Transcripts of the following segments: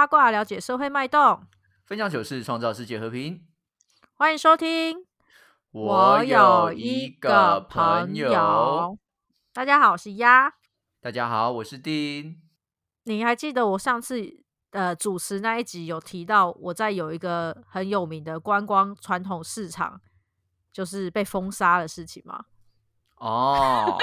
八卦了解社会脉动，分享糗事，创造世界和平。欢迎收听。我有一个朋友，大家好，我是鸭。大家好，我是丁。你还记得我上次呃主持那一集有提到，我在有一个很有名的观光传统市场，就是被封杀的事情吗？哦，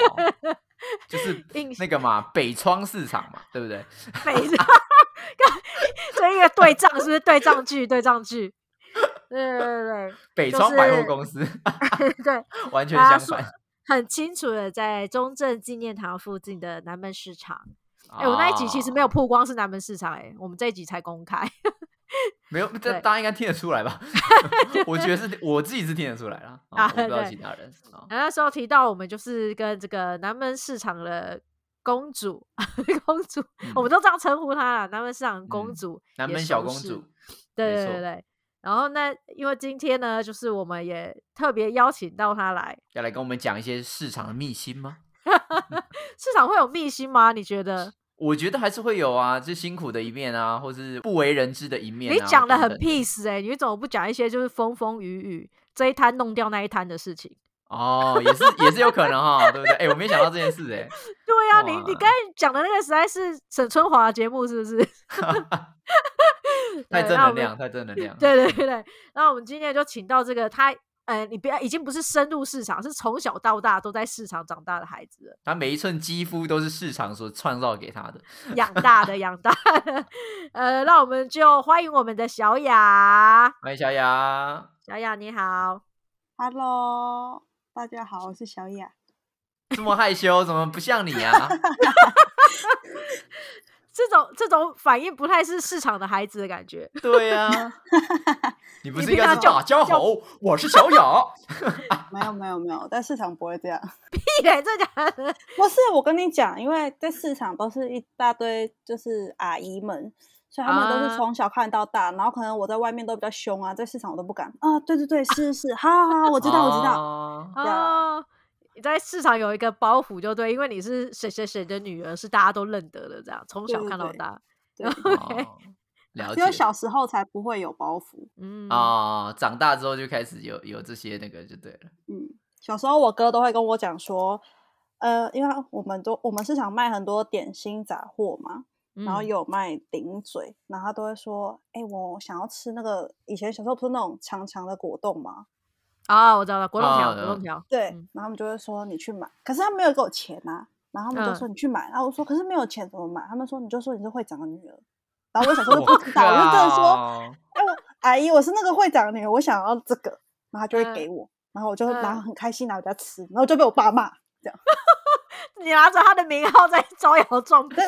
就是 那个嘛，北窗市场嘛，对不对？北窗，这一个对仗是不是对仗句？对仗句，对对对，北窗百货公司，对，完全相反，很清楚的在中正纪念堂附近的南门市场。哎，我那一集其实没有曝光是南门市场，哎，我们这一集才公开。没有，这大家应该听得出来吧？我觉得是我自己是听得出来了，啊，不知道其他人。那时候提到我们就是跟这个南门市场的公主，公主，我们都这样称呼她了，南门市场公主，南门小公主。对对对对。然后那因为今天呢，就是我们也特别邀请到她来，要来跟我们讲一些市场的秘辛吗？市场会有秘辛吗？你觉得？我觉得还是会有啊，就辛苦的一面啊，或是不为人知的一面。你讲的很 peace 哎，你怎么不讲一些就是风风雨雨这一摊弄掉那一摊的事情？哦，也是也是有可能哈，对不对？哎，我没想到这件事哎。对呀，你你刚才讲的那个实在是沈春华的节目是不是？太正能量，太正能量。对对对对，那我们今天就请到这个他。呃，你不要，已经不是深入市场，是从小到大都在市场长大的孩子。他每一寸肌肤都是市场所创造给他的，养大的，养大。呃，那我们就欢迎我们的小雅。欢迎小雅，小雅你好，Hello，大家好，我是小雅。这么害羞，怎么不像你啊？这种这种反应不太是市场的孩子的感觉。对呀，你不是应该叫大家好，我是小雅。没有没有没有，在市场不会这样。屁嘞，这假的。不是，我跟你讲，因为在市场都是一大堆就是阿姨们，所以他们都是从小看到大。然后可能我在外面都比较凶啊，在市场我都不敢啊。对对对，是是是，好好好，我知道我知道。啊。你在市场有一个包袱就对，因为你是谁谁谁的女儿，是大家都认得的，这样从小看到大。对了 解。只有小时候才不会有包袱，嗯啊，长大之后就开始有有这些那个就对了。嗯，小时候我哥都会跟我讲说，呃，因为我们都我们市场卖很多点心杂货嘛，然后有卖顶嘴，然后他都会说，哎，我想要吃那个以前小时候不是那种长长的果冻吗？啊，我知道了，果冻条，果冻条，对，然后他们就会说你去买，可是他没有给我钱啊，然后他们就说你去买，然后我说可是没有钱怎么买？他们说你就说你是会长的女儿，然后我想说不知道，我就真的说，哎，阿姨，我是那个会长的女儿，我想要这个，然后他就会给我，然后我就然后很开心拿回家吃，然后就被我爸骂，这样，你拿着他的名号在招摇撞 骗，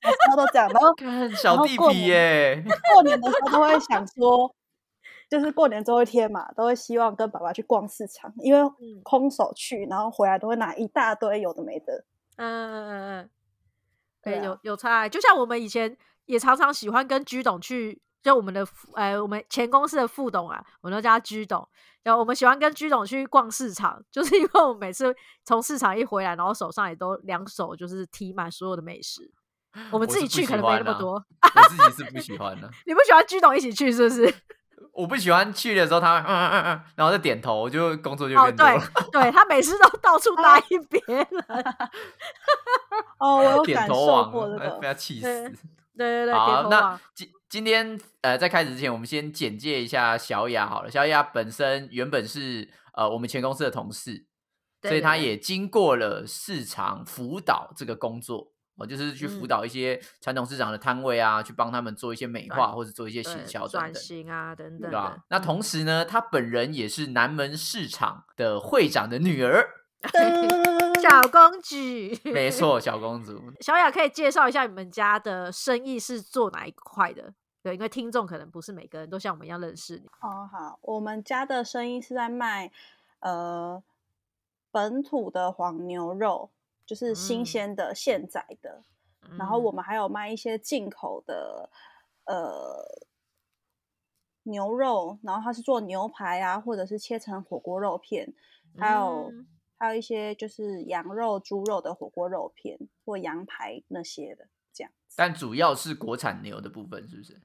他都这样，然后小地皮耶，过年的时候都会想说。就是过年最后一天嘛，都会希望跟爸爸去逛市场，因为空手去，然后回来都会拿一大堆有的没的。嗯嗯嗯嗯，对，有有差。就像我们以前也常常喜欢跟居董去，就我们的呃，我们前公司的副董啊，我们都叫他居董。然后我们喜欢跟居董去逛市场，就是因为我们每次从市场一回来，然后手上也都两手就是提满所有的美食。我们自己去可能没那么多，我自己是不喜欢的。你不喜欢居董一起去是不是？我不喜欢去的时候，他嗯嗯嗯，然后再点头，我就工作就变多了。对他每次都到处答应别人。哦，我有感受过这个，不要气死。对对对，好，那今今天呃，在开始之前，我们先简介一下小雅好了。小雅本身原本是呃我们前公司的同事，所以她也经过了市场辅导这个工作。我就是去辅导一些传统市场的摊位啊，去帮他们做一些美化或者做一些行销转型啊等等，对吧？那同时呢，他本人也是南门市场的会长的女儿，小公主。没错，小公主。小雅可以介绍一下你们家的生意是做哪一块的？对，因为听众可能不是每个人都像我们一样认识你。哦，好，我们家的生意是在卖呃本土的黄牛肉。就是新鲜的现宰的，然后我们还有卖一些进口的呃牛肉，然后它是做牛排啊，或者是切成火锅肉片，还有还有一些就是羊肉、猪肉的火锅肉片或羊排那些的。这样。但主要是国产牛的部分，是不是？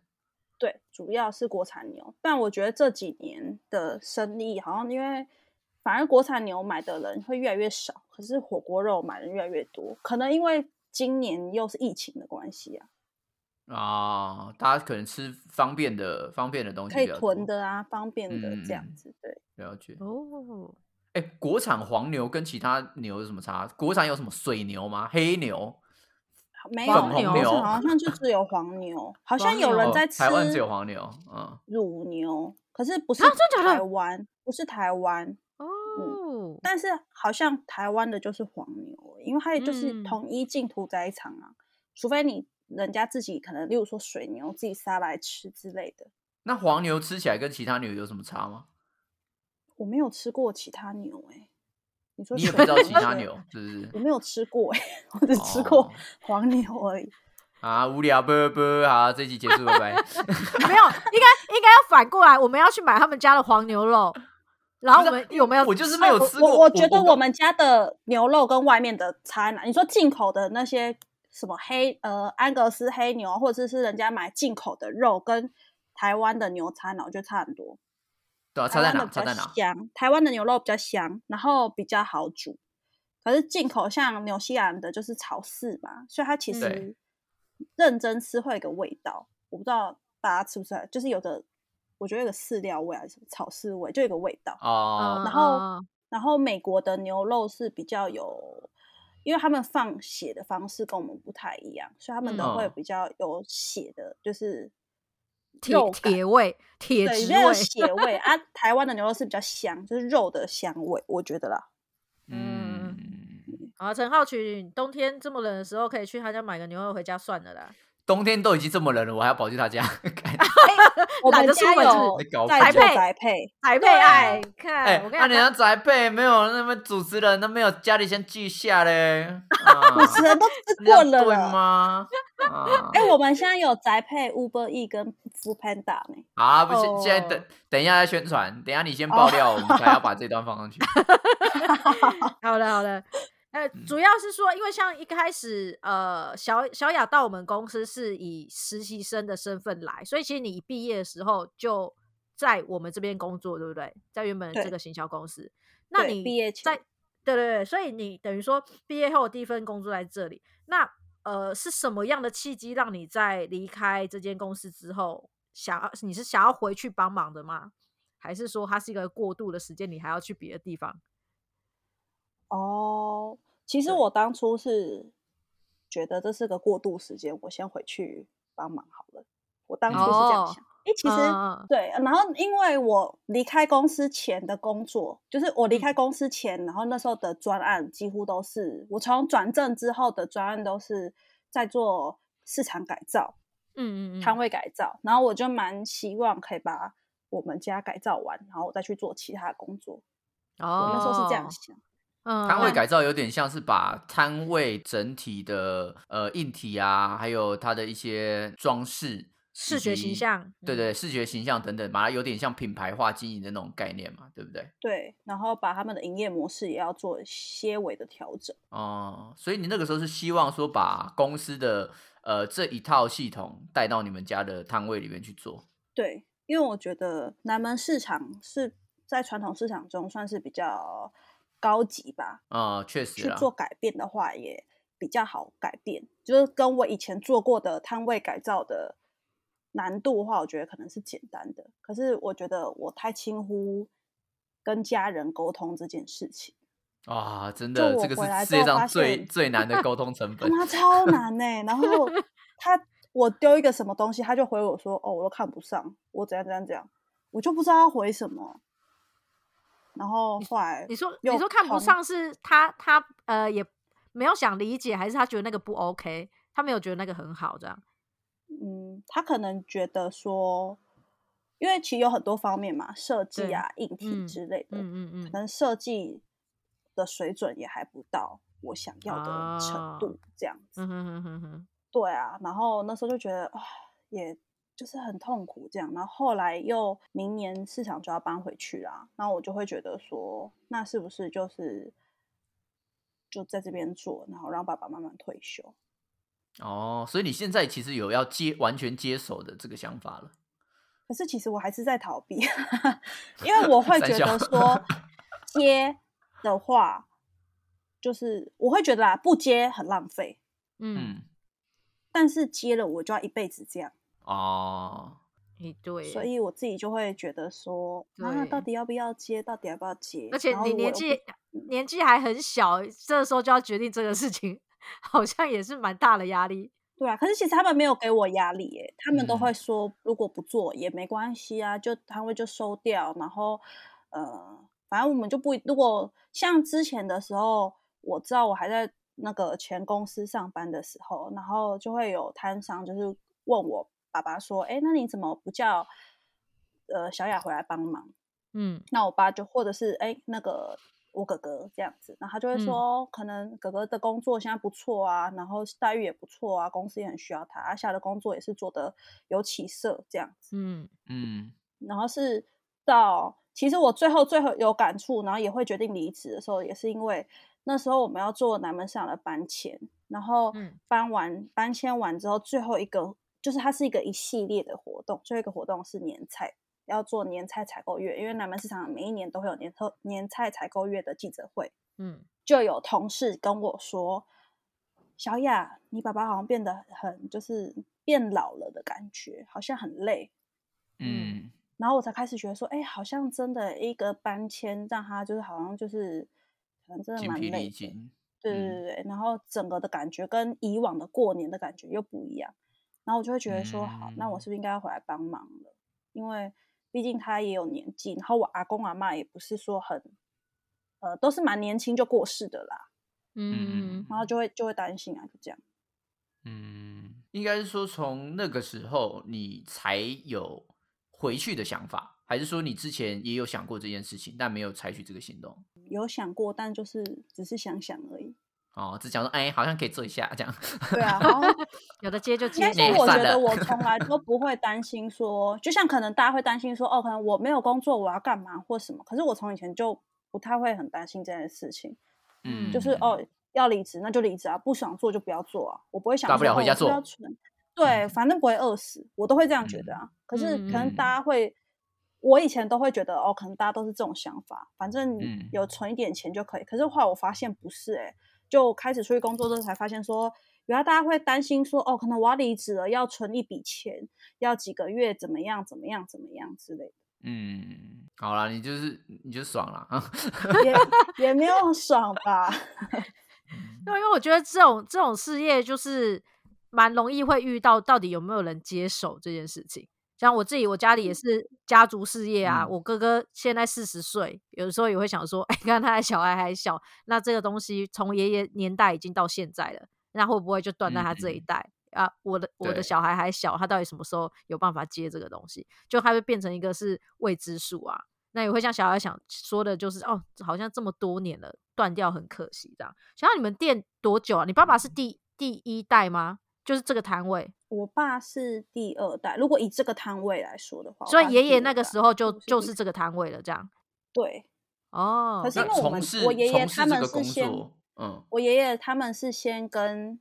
对，主要是国产牛。但我觉得这几年的生意好像因为反而国产牛买的人会越来越少，可是火锅肉买的越来越多，可能因为今年又是疫情的关系啊。啊，大家可能吃方便的、方便的东西，可以囤的啊，方便的这样子，对，了解哦。哎，国产黄牛跟其他牛有什么差？国产有什么水牛吗？黑牛？没有，好像就只有黄牛，好像有人在吃。台湾只有黄牛，嗯，乳牛，可是不是台湾，不是台湾哦。但是好像台湾的就是黄牛，因为它也就是统一进屠宰场啊，除非你。人家自己可能，例如说水牛自己杀来吃之类的。那黄牛吃起来跟其他牛有什么差吗？我没有吃过其他牛哎。你说你也不知道其他牛是不是？我没有吃过哎，我只吃过黄牛而已。啊，无聊不不，好，这集结束拜拜。没有，应该应该要反过来，我们要去买他们家的黄牛肉。然后我们有没有？我就是没有吃过。我觉得我们家的牛肉跟外面的差哪？你说进口的那些。什么黑呃安格斯黑牛，或者是人家买进口的肉，跟台湾的牛差呢？我觉得差很多。对，差在哪？差在哪？香，台湾的牛肉比较香，然后比较好煮。可是进口像纽西兰的，就是草饲嘛，所以它其实认真吃会有个味道。我不知道大家吃不吃，就是有的，我觉得有个饲料味还是草饲味，就有个味道。哦。然后，然后美国的牛肉是比较有。因为他们放血的方式跟我们不太一样，所以他们都会比较有血的，就是铁铁味、铁质味、血味啊。台湾的牛肉是比较香，就是肉的香味，我觉得啦。嗯，啊，陈浩群，冬天这么冷的时候，可以去他家买个牛肉回家算了啦。冬天都已经这么冷了，我还要跑去他家？我们家有宅配，宅配，宅配爱看。哎，那人家宅配没有那么主持人，都没有家里先记下嘞。主持人都吃过了对吗？哎，我们现在有宅配 Uber E 跟 Food Panda 呢。啊，不是，现在等等一下再宣传，等一下你先爆料，我们才要把这段放上去。好的，好的。呃，主要是说，因为像一开始，呃，小小雅到我们公司是以实习生的身份来，所以其实你一毕业的时候就在我们这边工作，对不对？在原本这个行销公司，那你毕业在，对对对，所以你等于说毕业后第一份工作在这里，那呃，是什么样的契机让你在离开这间公司之后，想要你是想要回去帮忙的吗？还是说它是一个过渡的时间，你还要去别的地方？哦。其实我当初是觉得这是个过渡时间，我先回去帮忙好了。我当初是这样想。哎，其实对，然后因为我离开公司前的工作，就是我离开公司前，然后那时候的专案几乎都是我从转正之后的专案都是在做市场改造，嗯嗯嗯，摊位改造。然后我就蛮希望可以把我们家改造完，然后我再去做其他工作。哦，我那时候是这样想。摊位改造有点像是把摊位整体的呃硬体啊，还有它的一些装饰、视觉形象，对对，视觉形象等等，把它有点像品牌化经营的那种概念嘛，对不对？对，然后把他们的营业模式也要做些微的调整。哦，所以你那个时候是希望说把公司的呃这一套系统带到你们家的摊位里面去做？对，因为我觉得南门市场是在传统市场中算是比较。高级吧，啊，确实去做改变的话也比较好改变，就是跟我以前做过的摊位改造的难度的话，我觉得可能是简单的。可是我觉得我太轻忽跟家人沟通这件事情啊，真的，这个是世界上最最难的沟通成 本，妈 超难呢。然后他我丢一个什么东西，他就回我说：“哦，我都看不上，我怎样怎样怎样。”我就不知道要回什么。然后后来你说你说看不上是他他呃也没有想理解，还是他觉得那个不 OK，他没有觉得那个很好这样。嗯，他可能觉得说，因为其实有很多方面嘛，设计啊、硬体之类的，嗯嗯嗯，可能设计的水准也还不到我想要的程度，这样子。嗯哼哼哼哼，对啊，然后那时候就觉得啊，也。就是很痛苦这样，然后后来又明年市场就要搬回去啦，然后我就会觉得说，那是不是就是就在这边做，然后让爸爸慢慢退休？哦，所以你现在其实有要接完全接手的这个想法了。可是其实我还是在逃避，因为我会觉得说接的话，就是我会觉得啦，不接很浪费。嗯，但是接了我就要一辈子这样。哦，哎对，所以我自己就会觉得说，啊，到底要不要接？到底要不要接？而且你年纪年纪还很小，这时候就要决定这个事情，好像也是蛮大的压力。对啊，可是其实他们没有给我压力耶，他们都会说如果不做也没关系啊，就摊位就收掉，然后呃，反正我们就不如果像之前的时候，我知道我还在那个前公司上班的时候，然后就会有摊商就是问我爸爸说，哎，那你怎么不叫呃小雅回来帮忙？嗯，那我爸就或者是哎那个。我哥哥这样子，然后他就会说，可能哥哥的工作现在不错啊，然后待遇也不错啊，公司也很需要他，阿夏的工作也是做的有起色这样子。嗯嗯，然后是到其实我最后最后有感触，然后也会决定离职的时候，也是因为那时候我们要做南门市场的搬迁，然后搬完搬迁完之后，最后一个就是它是一个一系列的活动，最后一个活动是年菜。要做年菜采购月，因为南门市场每一年都会有年头年菜采购月的记者会。嗯，就有同事跟我说：“小雅，你爸爸好像变得很就是变老了的感觉，好像很累。”嗯，然后我才开始觉得说：“哎，好像真的一个搬迁让他就是好像就是可能真的蛮累。”对对对对，然后整个的感觉跟以往的过年的感觉又不一样。然后我就会觉得说：“好，那我是不是应该要回来帮忙了？”因为毕竟他也有年纪，然后我阿公阿妈也不是说很，呃，都是蛮年轻就过世的啦，嗯，然后就会就会担心啊，就这样。嗯，应该是说从那个时候你才有回去的想法，还是说你之前也有想过这件事情，但没有采取这个行动？有想过，但就是只是想想而已。哦，只讲说，哎，好像可以做一下这样。对啊，有的接就接。但是我觉得我从来都不会担心说，就像可能大家会担心说，哦，可能我没有工作，我要干嘛或什么。可是我从以前就不太会很担心这件事情。嗯，就是哦，要离职那就离职啊，不想做就不要做啊。我不会想大不了回家做。对，反正不会饿死，我都会这样觉得啊。可是可能大家会，我以前都会觉得哦，可能大家都是这种想法，反正有存一点钱就可以。可是后来我发现不是，哎。就开始出去工作之后，才发现说，原来大家会担心说，哦，可能我要离职了，要存一笔钱，要几个月怎么样，怎么样，怎么样之类的。嗯，好啦，你就是你就爽了啊，也也没有爽吧？因为我觉得这种这种事业就是蛮容易会遇到，到底有没有人接手这件事情。像我自己，我家里也是家族事业啊。我哥哥现在四十岁，有的时候也会想说：“哎，看他的小孩还小，那这个东西从爷爷年代已经到现在了，那会不会就断在他这一代啊？我的我的小孩还小，他到底什么时候有办法接这个东西？就他会变成一个是未知数啊。那也会像小孩想说的，就是哦，好像这么多年了，断掉很可惜这样。想想你们店多久啊？你爸爸是第第一代吗？就是这个摊位。我爸是第二代，如果以这个摊位来说的话，所以爷爷那个时候就就是这个摊位了，这样。对，哦。可是因为我们我爷爷他们是先，嗯，我爷爷他们是先跟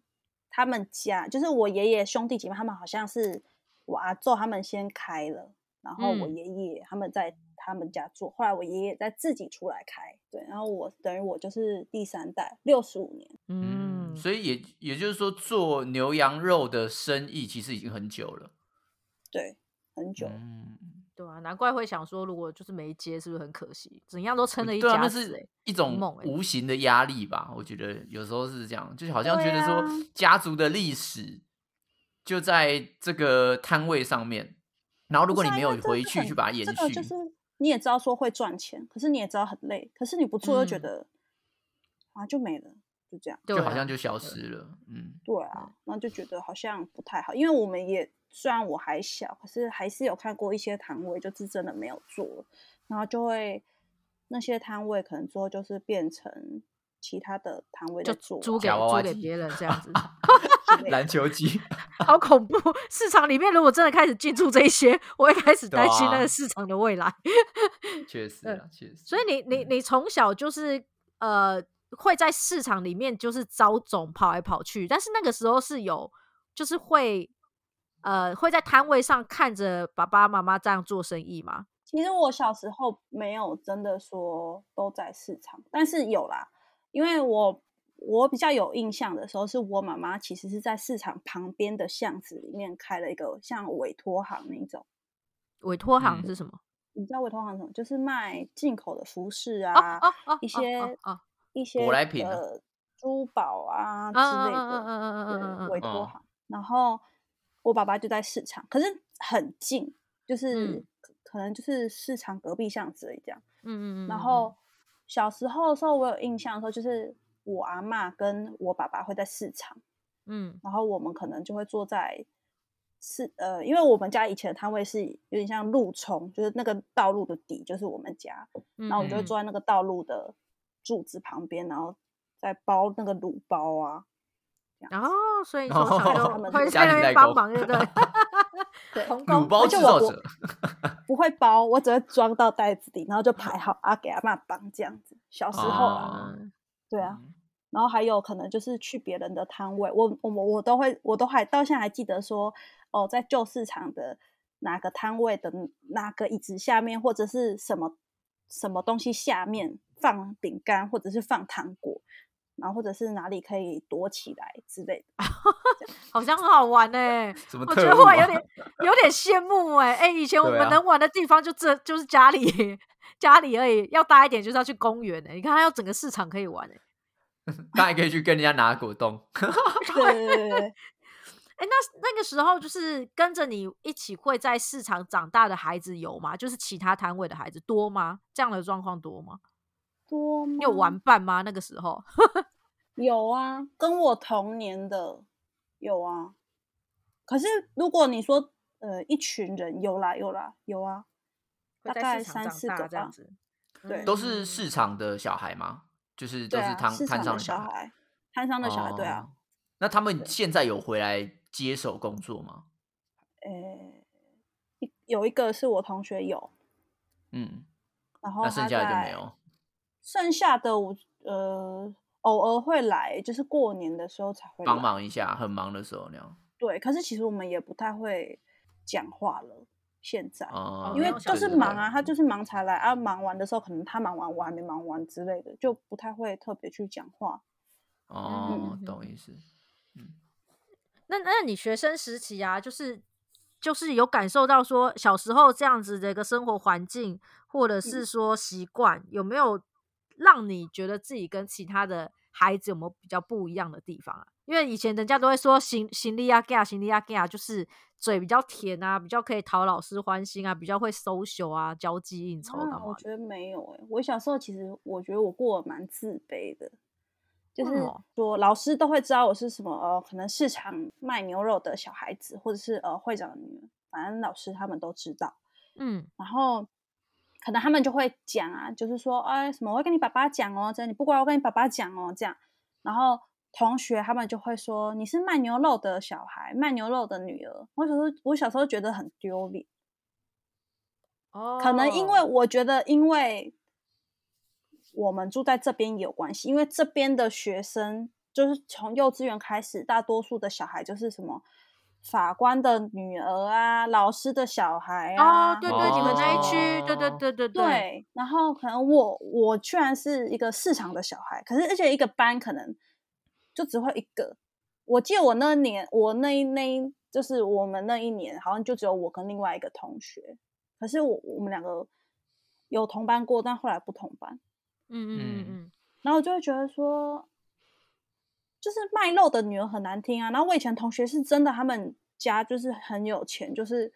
他们家，就是我爷爷兄弟姐妹他们好像是我阿祖他们先开了，然后我爷爷他们在他们家做，后来我爷爷再自己出来开，对，然后我等于我就是第三代，六十五年，嗯。所以也也就是说，做牛羊肉的生意其实已经很久了。对，很久。嗯，对啊，难怪会想说，如果就是没接，是不是很可惜？怎样都撑了一家是，一种无形的压力吧。我觉得有时候是这样，就好像觉得说，家族的历史就在这个摊位上面。然后，如果你没有回去去把它延续，就是你也知道说会赚钱，可是你也知道很累，可是你不做又觉得啊，就没了。就这样，就好像就消失了。嗯，对啊，然后就觉得好像不太好，因为我们也虽然我还小，可是还是有看过一些摊位，就是真的没有做，然后就会那些摊位可能之后就是变成其他的摊位就做，租给租给别人这样子。篮球机，好恐怖！市场里面如果真的开始进驻这些，我会开始担心那个市场的未来。确 实，确实。所以你你你从小就是呃。会在市场里面就是招总跑来跑去，但是那个时候是有就是会呃会在摊位上看着爸爸妈妈这样做生意吗？其实我小时候没有真的说都在市场，但是有啦，因为我我比较有印象的时候，是我妈妈其实是在市场旁边的巷子里面开了一个像委托行那种。委托行是什么？你知道委托行什么？就是卖进口的服饰啊，一些一些的珠宝啊之类的委托行。然后我爸爸就在市场，可是很近，就是可能就是市场隔壁巷子这样。嗯嗯嗯。然后小时候的时候，我有印象说，就是我阿妈跟我爸爸会在市场，嗯，然后我们可能就会坐在。是呃，因为我们家以前的摊位是有点像路冲，就是那个道路的底就是我们家，然后我们就会坐在那个道路的柱子旁边，然后再包那个卤包啊。然后所以从小就会在那边帮忙，对不对？对，卤包制造者不会包，我只会装到袋子里，然后就排好啊，给阿妈绑这样子。小时候啊，对啊，然后还有可能就是去别人的摊位，我我我都会，我都还到现在还记得说。哦，在旧市场的哪个摊位的哪个椅子下面，或者是什么什么东西下面放饼干，或者是放糖果，然后或者是哪里可以躲起来之类的，好像很好玩哎！我觉得我有点有点羡慕哎哎，以前 我们能玩的地方就这就是家里家里而已，要大一点就是要去公园哎！你看，要整个市场可以玩哎，他还可以去跟人家拿果冻，对。哎，那那个时候就是跟着你一起会在市场长大的孩子有吗？就是其他摊位的孩子多吗？这样的状况多吗？多吗？有玩伴吗？那个时候 有啊，跟我同年的有啊。可是如果你说呃一群人有啦有啦有啊，大概三四个这样子，对，都是市场的小孩吗？就是都是摊摊上的小孩，摊上的小孩，对啊。那他们现在有回来？接手工作吗？呃，有一个是我同学有，嗯，然后那剩下的就没有。剩下的我呃偶尔会来，就是过年的时候才会帮忙一下，很忙的时候那样。对，可是其实我们也不太会讲话了。现在，因为就是忙啊，他就是忙才来啊。忙完的时候，可能他忙完，我还没忙完之类的，就不太会特别去讲话。哦，懂意思。嗯那那你学生时期啊，就是就是有感受到说小时候这样子的一个生活环境，或者是说习惯，有没有让你觉得自己跟其他的孩子有没有比较不一样的地方啊？因为以前人家都会说行行李啊 g a 行李啊 g a 就是嘴比较甜啊，比较可以讨老师欢心啊，比较会 social 啊，交际应酬的。我觉得没有诶，我小时候其实我觉得我过得蛮自卑的。就是说，老师都会知道我是什么呃，可能市场卖牛肉的小孩子，或者是呃会长的女儿，反正老师他们都知道。嗯，然后可能他们就会讲啊，就是说，哎，什么我会跟你爸爸讲哦，这样你不乖，我跟你爸爸讲哦，这样。然后同学他们就会说，你是卖牛肉的小孩，卖牛肉的女儿。我小时候，我小时候觉得很丢脸。哦，可能因为我觉得，因为。我们住在这边有关系，因为这边的学生就是从幼稚园开始，大多数的小孩就是什么法官的女儿啊，老师的小孩啊。哦，对对，你们那一区，对对对对对。然后可能我我居然是一个市场的小孩，可是而且一个班可能就只会一个。我记得我那年，我那一那就是我们那一年，好像就只有我跟另外一个同学。可是我我们两个有同班过，但后来不同班。嗯嗯嗯嗯，然后我就会觉得说，就是卖肉的女儿很难听啊。然后我以前同学是真的，他们家就是很有钱，就是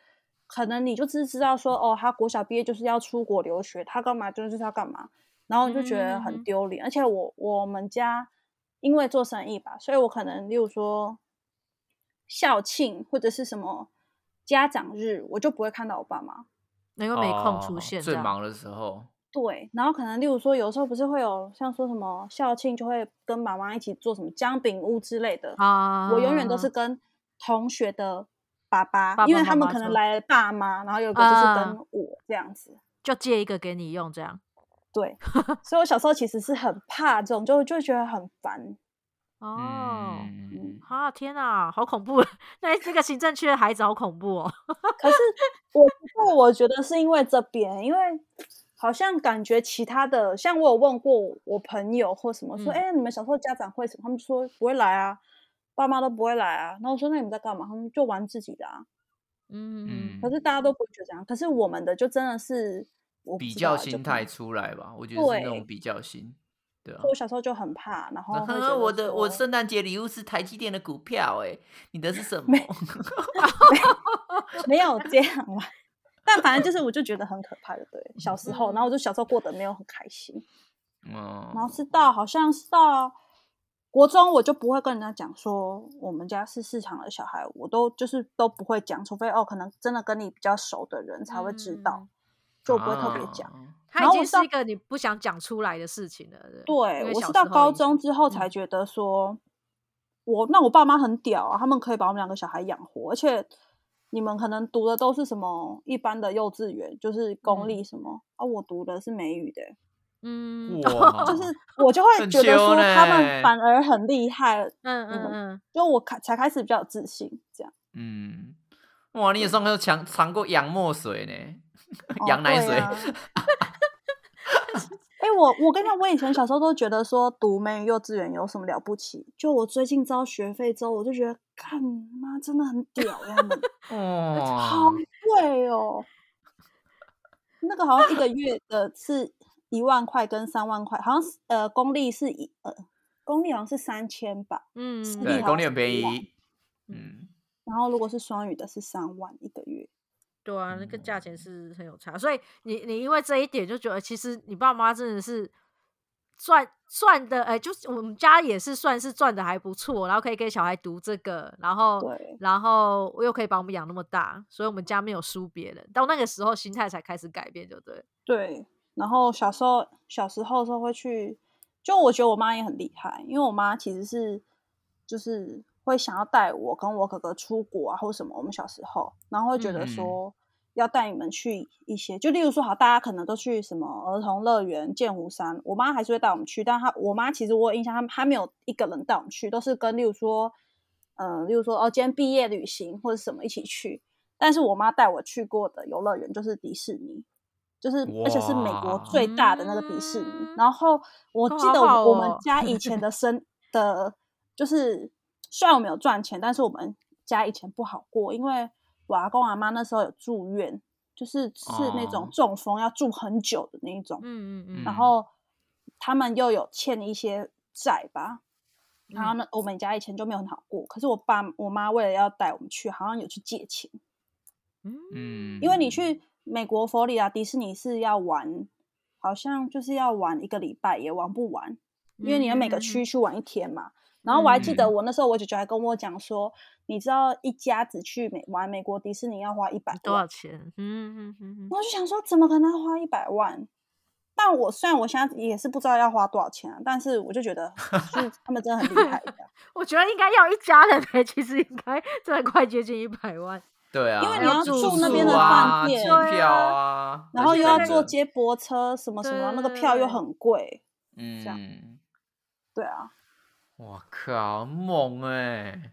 可能你就只知道说，哦，他国小毕业就是要出国留学，他干嘛就是要干嘛，然后就觉得很丢脸。而且我我们家因为做生意吧，所以我可能例如说校庆或者是什么家长日，我就不会看到我爸妈，因为没空出现，最忙的时候。对，然后可能例如说，有时候不是会有像说什么校庆，就会跟妈妈一起做什么姜饼屋之类的啊。我永远都是跟同学的爸爸，因为他们可能来爸妈，然后有一个就是跟我这样子，就借一个给你用这样。对，所以我小时候其实是很怕这种，就就觉得很烦。哦，嗯啊天哪，好恐怖！那这个行政区的孩子好恐怖哦。可是我不过我觉得是因为这边，因为好像感觉其他的，像我有问过我朋友或什么说，嗯哎、你们小时候家长会什么？他们就说不会来啊，爸妈都不会来啊。然后我说那你们在干嘛？他们就玩自己的啊。嗯嗯可是大家都不会觉得这样，可是我们的就真的是比较心态出来吧，我觉得是那对种比较心，对啊我。小时候就很怕，然后会觉呵我的我说圣诞节礼物是台积电的股票，哎，你的是什么？没有这样啦。但反正就是，我就觉得很可怕的，对，小时候，然后我就小时候过得没有很开心，嗯，然后是到好像是到国中，我就不会跟人家讲说我们家是市场的小孩，我都就是都不会讲，除非哦，可能真的跟你比较熟的人才会知道，嗯就我不会特别讲。啊它已经是一个你不想讲出来的事情了。因对我是到高中之后才嗯觉得说，我那我爸妈很屌啊，他们可以把我们两个小孩养活，而且你们可能读的都是什么一般的幼稚园，就是公嗯立什么、啊，我读的是美语的，嗯，哇，就是我就会很觉得说他呢们反而很厉害，嗯嗯嗯，就我开才开始比较有自信，这样。嗯，哇，你也上课尝尝过洋墨水呢，哦 羊奶水，哎、我我跟你讲，我以前小时候都觉得说读美语幼稚园有什么了不起，就我最近交学费之后，我就觉得，看妈真的很屌呀，他们好，贵哦。那个好像一个月的是一万块跟三万块，好像是呃公立是一呃公立好像是三千吧，嗯，公立很便宜，嗯，然后如果是双语的是三万一个月。对啊，那个嗯价钱是很有差，所以你你因为这一点就觉得，其实你爸妈真的是赚赚的，哎、就是我们家也是算是赚的还不错，然后可以给小孩读这个，然后对然后又可以把我们养那么大，所以我们家没有输别人。到那个时候心态才开始改变，就对。对，然后小时候小时候的时候会去，就我觉得我妈也很厉害，因为我妈其实是就是会想要带我跟我哥哥出国啊，或什么。我们小时候，然后会觉得嗯说要带你们去一些，就例如说好，大家可能都去什么儿童乐园、剑湖山，我妈还是会带我们去，但她我妈其实我有印象，她她没有一个人带我们去，都是跟例如说，嗯、例如说哦，今天毕业旅行或者什么一起去。但是我妈带我去过的游乐园就是迪士尼，就是而且是美国最大的那个迪士尼。嗯然后我哦记得我我们哦家以前的 生的，就是虽然我们有赚钱，但是我们家以前不好过，因为我阿公阿妈那时候有住院，就是是那种哦中风要住很久的那一种。嗯嗯嗯，然后他们又有欠一些债吧，然后嗯呢，我们家以前就没有很好过。可是我爸我妈为了要带我们去，好像有去借钱，嗯嗯，因为你去美国佛罗里达迪士尼是要玩，好像就是要玩一个礼拜，也玩不完，因为你要每个嗯区去玩一天嘛。然后我还记得嗯我那时候我姐姐还跟我讲说，你知道一家子去美玩美国迪士尼要花一百多少万，钱？嗯嗯嗯嗯，我就想说怎么可能花一百万？但我虽然我现在也是不知道要花多少钱啊，但是我就觉得 就是他们真的很厉害的。我觉得应该要一家人欸其实应该真的快接近一百万。对啊，因为你要住住那边宿的饭店票啊，然后又要坐接驳车什么什么，那个票又很贵。样嗯，对啊，我靠，很猛哎！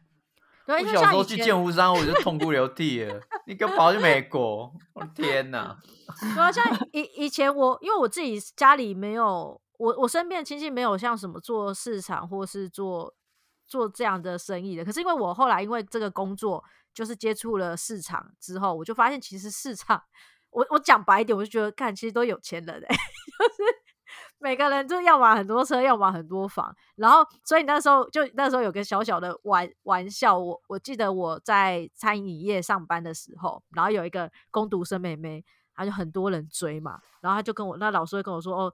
对，我小时候去像以前剑湖山，我就痛哭流涕了。你给我跑去美国，我的天哪！对啊，像以 以前我，因为我自己家里没有，我我身边的亲戚没有像什么做市场或是做做这样的生意的。可是因为我后来因为这个工作，就是接触了市场之后，我就发现其实市场，我我讲白一点，我就觉得看其实都有钱人哎、就是每个人就要买很多车，要买很多房，然后所以那时候就那时候有个小小的玩玩笑，我我记得我在餐饮业上班的时候，然后有一个工读生妹妹，她就很多人追嘛，然后她就跟我那老师会跟我说，哦，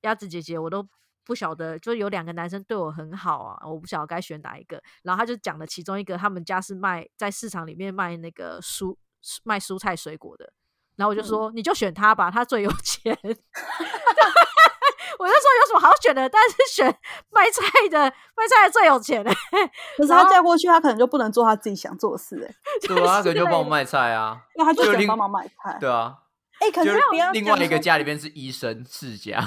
鸭子姐姐，我都不晓得，就有两个男生对我很好啊，我不晓得该选哪一个，然后他就讲了其中一个，他们家是卖在市场里面卖那个蔬卖蔬菜水果的，然后我就说、你就选他吧，他最有钱。我就说有什么好选的，但是选卖菜的，卖菜的最有钱欸可是他嫁过去，他可能就不能做他自己想做的事、欸，对啊，他可能就帮我卖菜啊。因为他就就另只能帮忙卖菜。对啊，哎、哎，可是不要另外一个家里边是医生世家，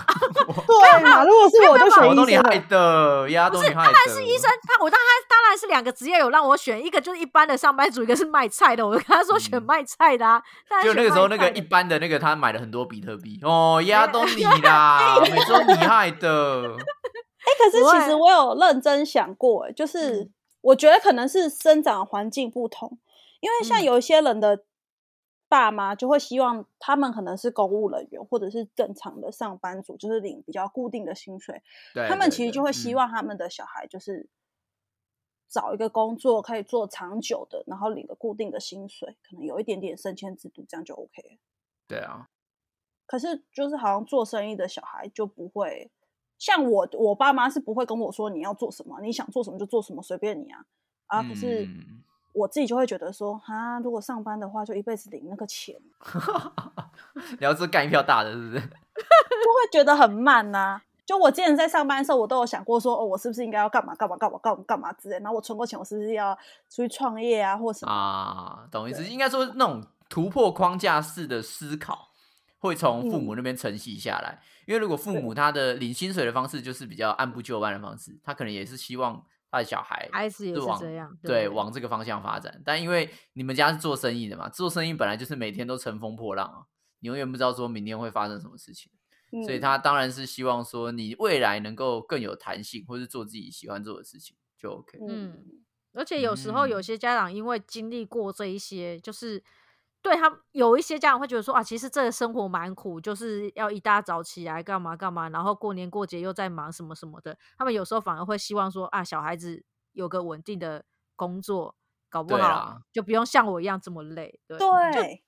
对嘛？如果是我就选医生。你害的，丫头你害的。当然是医生，他我当他当然是两个职业有让我选，一个就是一般的上班族，一个是卖菜的。我就跟他说选卖菜的啊。就那个时候，那个一般的那个他买了很多比特币哦，呀都你啦，每次都你 害的。哎，可是其实我有认真想过，就是我觉得可能是生长环境不同，因为像有一些人的爸妈就会希望他们可能是公务人员或者是正常的上班族，就是领比较固定的薪水，他们其实就会希望他们的小孩就是找一个工作可以做长久的，然后领个固定的薪水，可能有一点点升迁制度，这样就 OK。对啊，可是就是好像做生意的小孩就不会。像我，我爸妈是不会跟我说你要做什么，你想做什么就做什么，随便你啊啊！可是我自己就会觉得说，哈，如果上班的话，就一辈子领那个钱。你要是干一票大的，是不是？就会觉得很慢呐。就我之前在上班的时候，我都有想过说，哦，我是不是应该要干嘛干嘛干嘛干嘛干嘛之类。然后我存过钱，我是不是要出去创业啊，或什么啊？懂意思？应该说那种突破框架式的思考，会从父母那边承袭下来。因为如果父母他的领薪水的方式就是比较按部就班的方式，他可能也是希望他的小孩孩子也是这样，对，往这个方向发展。但因为你们家是做生意的嘛，做生意本来就是每天都乘风破浪啊，你永远不知道说明天会发生什么事情，所以他当然是希望说你未来能够更有弹性，或是做自己喜欢做的事情就 OK。嗯，而且有时候有些家长因为经历过这一些，就是。对他有一些家长会觉得说啊，其实这个生活蛮苦，就是要一大早起来干嘛干嘛，然后过年过节又在忙什么什么的。他们有时候反而会希望说啊，小孩子有个稳定的工作，搞不好就不用像我一样这么累。对，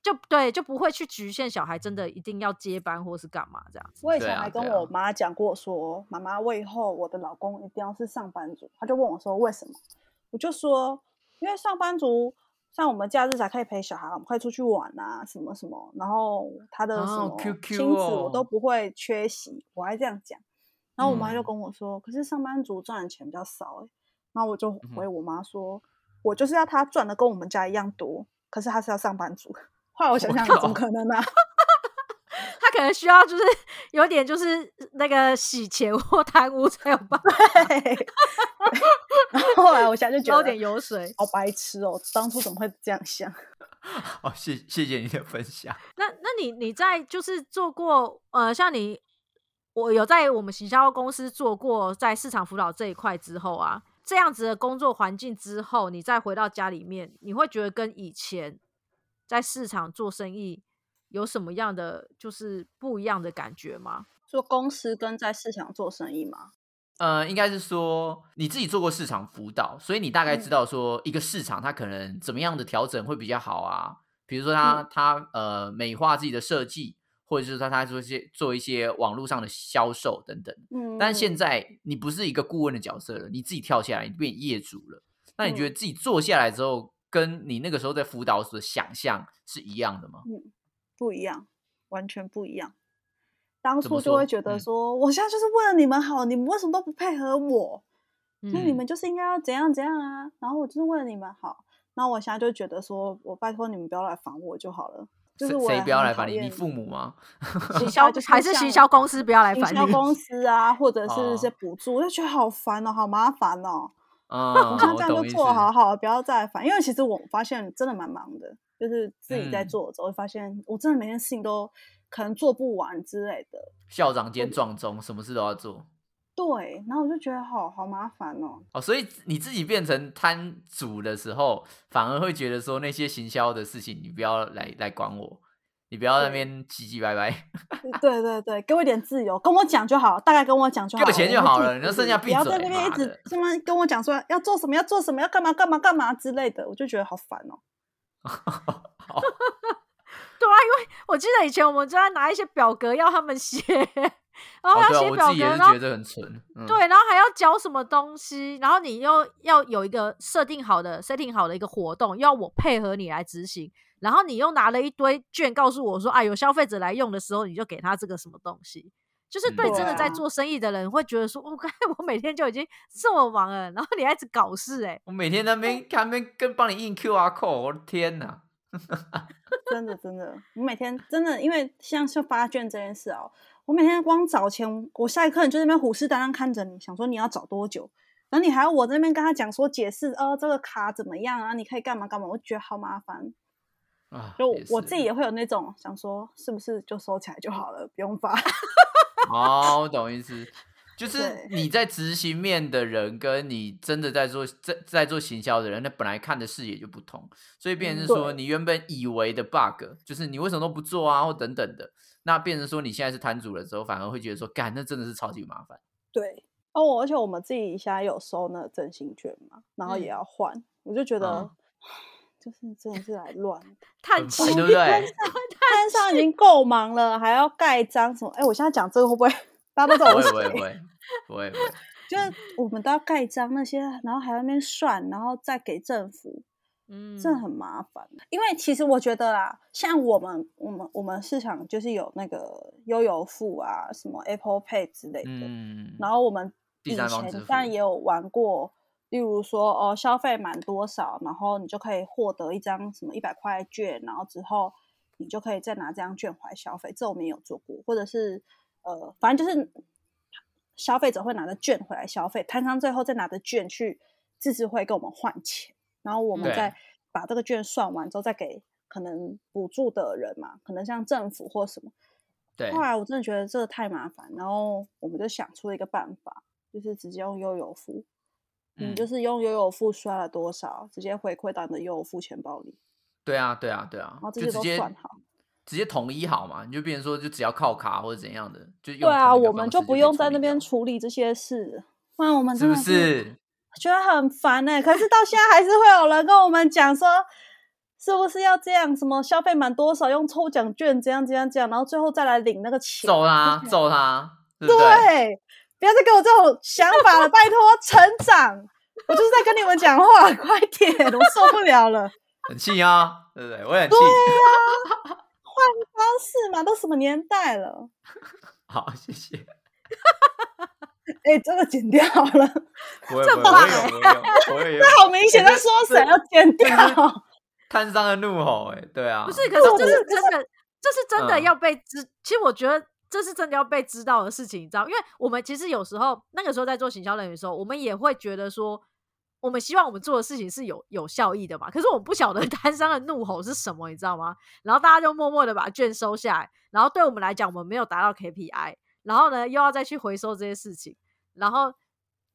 就就对，就不会去局限小孩真的一定要接班或是干嘛这样子。我以前还跟我妈讲过说，妈妈，我以后我的老公一定要是上班族。他就问我说为什么？我就说因为上班族。像我们假日才可以陪小孩，我们可以出去玩啊，什么什么，然后他的什么亲子我都不会缺席，我还这样讲。然后我妈就跟我说：“可是上班族赚的钱比较少。”哎，然后我就回我妈说：“我就是要他赚的跟我们家一样多，可是他是要上班族。”后来我想想，怎么可能呢？他可能需要就是 有点就是那个洗钱或贪污才有办法。然 后后来我现在就觉得有点油水，好白痴哦！当初怎么会这样想？哦，谢谢谢你的分享。那那你你在就是做过呃，像你我有在我们行销公司做过在市场辅导这一块之后啊，这样子的工作环境之后，你再回到家里面，你会觉得跟以前在市场做生意。有什么样的就是不一样的感觉吗？做公司跟在市场做生意吗？呃，应该是说你自己做过市场辅导，所以你大概知道说一个市场它可能怎么样的调整会比较好啊。比如说他他呃美化自己的设计，或者是说他做一些做一些网络上的销售等等。嗯。但现在你不是一个顾问的角色了，你自己跳下来，你变业主了。那你觉得自己做下来之后，跟你那个时候在辅导所想象是一样的吗？嗯。不一样，完全不一样。当初就会觉得说，我现在就是为了你们好，你们为什么都不配合我？那你们就是应该要怎样怎样啊？然后我就是为了你们好，那我现在就觉得说，我拜托你们不要来烦我就好了。就是谁不要来烦你？你父母吗？行销还是行销公司不要来烦你？行销公司啊，或者是一些补助，我就觉得好烦哦，好麻烦哦。啊，我像这样就做好好，不要再烦。因为其实我发现真的蛮忙的。就是自己在做的时候，会发现我真的每件事情都可能做不完之类的。校长兼撞钟，什么事都要做。对，然后我就觉得好好麻烦哦。哦，所以你自己变成摊主的时候，反而会觉得说那些行销的事情，你不要来来管我，你不要那边唧唧歪歪。对对对，给我一点自由，跟我讲就好，大概跟我讲就好，给我钱就好了，你就剩下闭嘴。不要在那边一直什么跟我讲说要做什么，要做什么，要干嘛干嘛干嘛之类的，我就觉得好烦哦。对啊，因为我记得以前我们就在拿一些表格要他们写，然后要写表格，然后觉得很蠢。对，然后还要交什么东西，然后你又要有一个设定好的、setting 好的一个活动，要我配合你来执行，然后你又拿了一堆券告诉我说啊，有消费者来用的时候，你就给他这个什么东西。就是对真的在做生意的人会觉得说，我刚才我每天就已经这么忙了，然后你还一直搞事哎！我每天那边看边跟帮你印 Q R code，我的天哪！真的真的，我每天真的因为像是发卷这件事哦，我每天光找钱，我下一刻就那边虎视眈眈看着你，想说你要找多久，然后你还要我这边跟他讲说解释，哦，这个卡怎么样啊？你可以干嘛干嘛？我觉得好麻烦啊。就我自己也会有那种想说，是不是就收起来就好了，不用发。哦，我懂意思。就 是你在执行面的人，跟你真的在做在在做行销的人，那本来看的视野就不同，所以变成说你原本以为的 bug，就是你为什么都不做啊，或等等的，那变成说你现在是摊主了之后，反而会觉得说，干，那真的是超级麻烦。对，哦，而且我们自己现在有收那个振兴券嘛，然后也要换，我就觉得就是真的是来乱，太气，对不对？摊 上已经够忙了，还要盖章什么？哎，我现在讲这个会不会？大家都懂我不会不会不会不会，就是我们都要盖章那些，然后还要那边算，然后再给政府，嗯，这很麻烦。因为其实我觉得啦，像我们我们我们市场就是有那个悠游付啊，什么 Apple Pay 之类的，嗯，然后我们以前当然也有玩过，例如说哦，消费满多少，然后你就可以获得一张什么一百块券，然后之后你就可以再拿这张券回来消费，这我们也有做过，或者是。呃，反正就是消费者会拿着券回来消费，摊商最后再拿着券去自治会跟我们换钱，然后我们再把这个券算完之后再给可能补助的人嘛，可能像政府或什么。对。后来我真的觉得这个太麻烦，然后我们就想出了一个办法，就是直接用悠游付，你就是用悠游付刷了多少，直接回馈到你的悠游付钱包里。对啊，对啊，对啊，然后这些都算好。直接统一好嘛？你就变成说，就只要靠卡或者怎样的，就对啊，我们就不用在那边处理这些事。那我们是不是觉得很烦呢？可是到现在还是会有人跟我们讲说，是不是要这样？什么消费满多少用抽奖券，怎样怎样怎样，然后最后再来领那个钱，揍他，揍他！对，不要再给我这种想法了，拜托，成长！我就是在跟你们讲话，快点，我受不了了，很气啊，对不对？我很气，对啊。换方式嘛，都什么年代了？好，谢谢。哎，这个剪掉了，这不会，这好明显在说谁要剪掉。摊商的怒吼，哎，对啊，不是，可是这是真的，这是真的要被知。其实我觉得这是真的要被知道的事情，你知道？因为我们其实有时候那个时候在做行销人员的时候，我们也会觉得说。我们希望我们做的事情是有有效益的嘛？可是我不晓得 摊商的怒吼是什么，你知道吗？然后大家就默默的把券收下来，然后对我们来讲，我们没有达到 KPI，然后呢又要再去回收这些事情，然后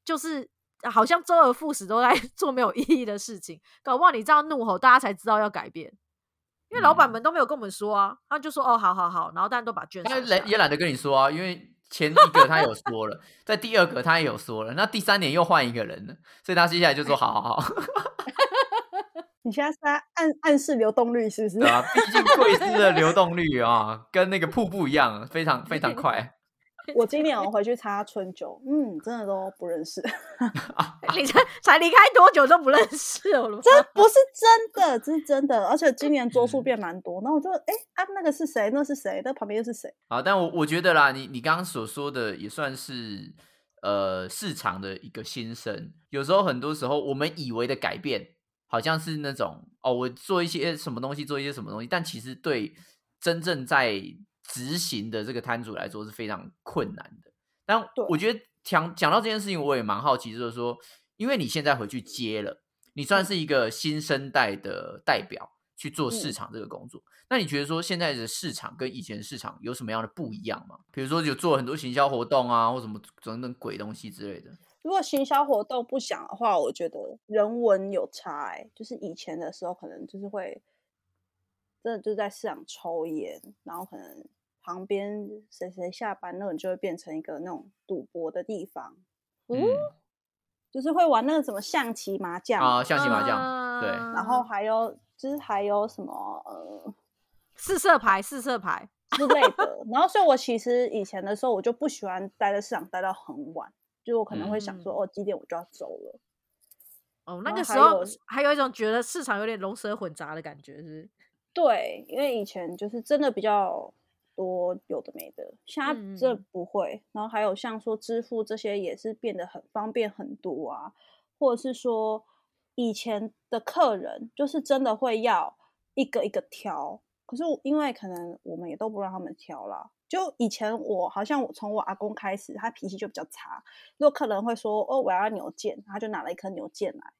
就是好像周而复始都在 做没有意义的事情。搞不好你这样怒吼，大家才知道要改变，因为老板们都没有跟我们说啊，他就说哦，好好好，然后大家都把券，他懒也懒得跟你说啊，因为。前一个他有说了，在第二个他也有说了，那第三年又换一个人了，所以他接下来就说：“好好好。” 你现在是在暗暗示流动率是不是？对啊，毕竟贵司的流动率啊，跟那个瀑布一样，非常非常快。我今年我回去查春酒，嗯，真的都不认识。你才才离开多久都不认识了？这不是真的，这是真的。而且今年桌数变蛮多，然后我就哎啊，那个是谁？那是谁？那旁边又是谁？啊，但我我觉得啦，你你刚刚所说的也算是呃市场的一个新生。有时候很多时候我们以为的改变，好像是那种哦，我做一些什么东西，做一些什么东西，但其实对真正在执行的这个摊主来说是非常困难的，但我觉得讲讲到这件事情，我也蛮好奇，就是说，因为你现在回去接了，你算是一个新生代的代表去做市场这个工作，那你觉得说现在的市场跟以前的市场有什么样的不一样吗？比如说有做很多行销活动啊，或什么等等鬼东西之类的。如果行销活动不想的话，我觉得人文有差，哎，就是以前的时候可能就是会。真的就在市场抽烟，然后可能旁边谁谁下班，那种就会变成一个那种赌博的地方。嗯，就是会玩那个什么象棋、麻将啊，象棋、麻将，对。然后还有就是还有什么呃，四色牌、四色牌之类的。然后所以我其实以前的时候，我就不喜欢待在市场待到很晚，就我可能会想说，哦，几点我就要走了。哦，那个时候还有一种觉得市场有点龙蛇混杂的感觉，是。对，因为以前就是真的比较多有的没的，现在这不会。然后还有像说支付这些也是变得很方便很多啊，或者是说以前的客人就是真的会要一个一个挑。可是因为可能我们也都不让他们挑啦。就以前我好像我从我阿公开始，他脾气就比较差。如果客人会说哦我要牛腱，他就拿了一颗牛腱来，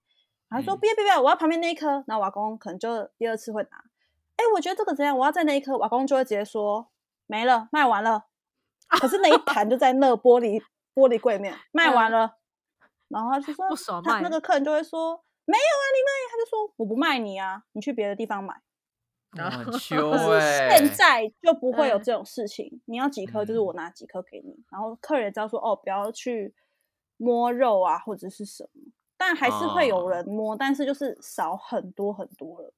他说别别别，我要旁边那一颗。然后我阿公可能就第二次会拿，哎，我觉得这个怎样？我要在那一颗，我阿公就会直接说没了，卖完了。可是那一盘就在那玻璃玻璃柜面卖完了，然后他就说不爽他那个客人就会说没有啊，你卖，他就说我不卖你啊，你去别的地方买。很 可秋是哎，现在就不会有嗯这种事情，你要几颗就是我拿几颗给你，然后客人也知道说哦，不要去摸肉啊或者是什么，但还是会有哦人摸，但是就是少很多很多了。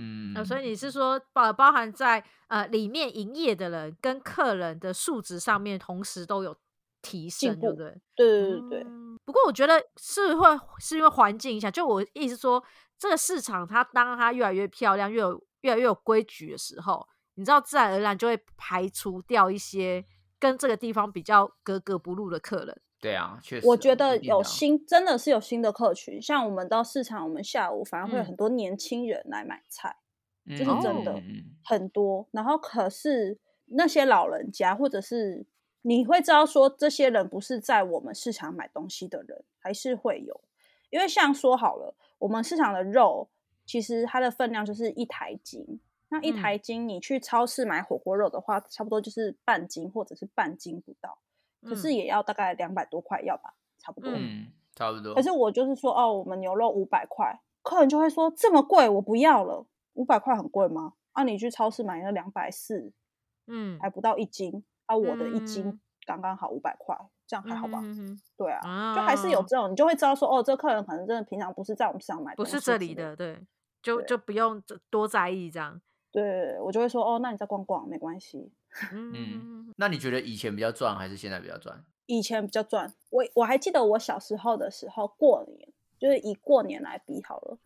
嗯呃，所以你是说包包含在呃里面营业的人跟客人的素质上面，同时都有提升，对不对？对对对对，嗯不过我觉得是会是因为环境影响，就我意思说，这个市场它当它越来越漂亮，越有越来越有规矩的时候，你知道自然而然就会排除掉一些跟这个地方比较格格不入的客人。对啊，确实啊，我觉得有新真的是有新的客群，像我们到市场，我们下午反而会有嗯。很多年轻人来买菜。嗯这是真的很多，然后可是那些老人家，或者是你会知道说，这些人不是在我们市场买东西的人，还是会有，因为像说好了，我们市场的肉其实它的分量就是一台斤，那一嗯。台斤你去超市买火锅肉的话，差不多就是半斤或者是半斤不到，可是嗯也要大概两百多块，要吧，差不多。嗯，差不多。可是我就是说，哦，我们牛肉五百块，客人就会说这么贵，我不要了。五百块很贵吗？啊，你去超市买那两百四，嗯，还不到一斤，啊，我的一嗯斤刚刚好五百块，这样还好吧？嗯对啊，哼就还是有啊这种，你就会知道说，哦，这客人可能真的平常不是在我们市场买不是这里的，。对，就就不用多在意这样。对，我就会说，哦，那你再逛逛没关系。嗯，那你觉得以前比较赚还是现在比较赚？以前比较赚，我我还记得我小时候的时候，过年就是以过年来比好了，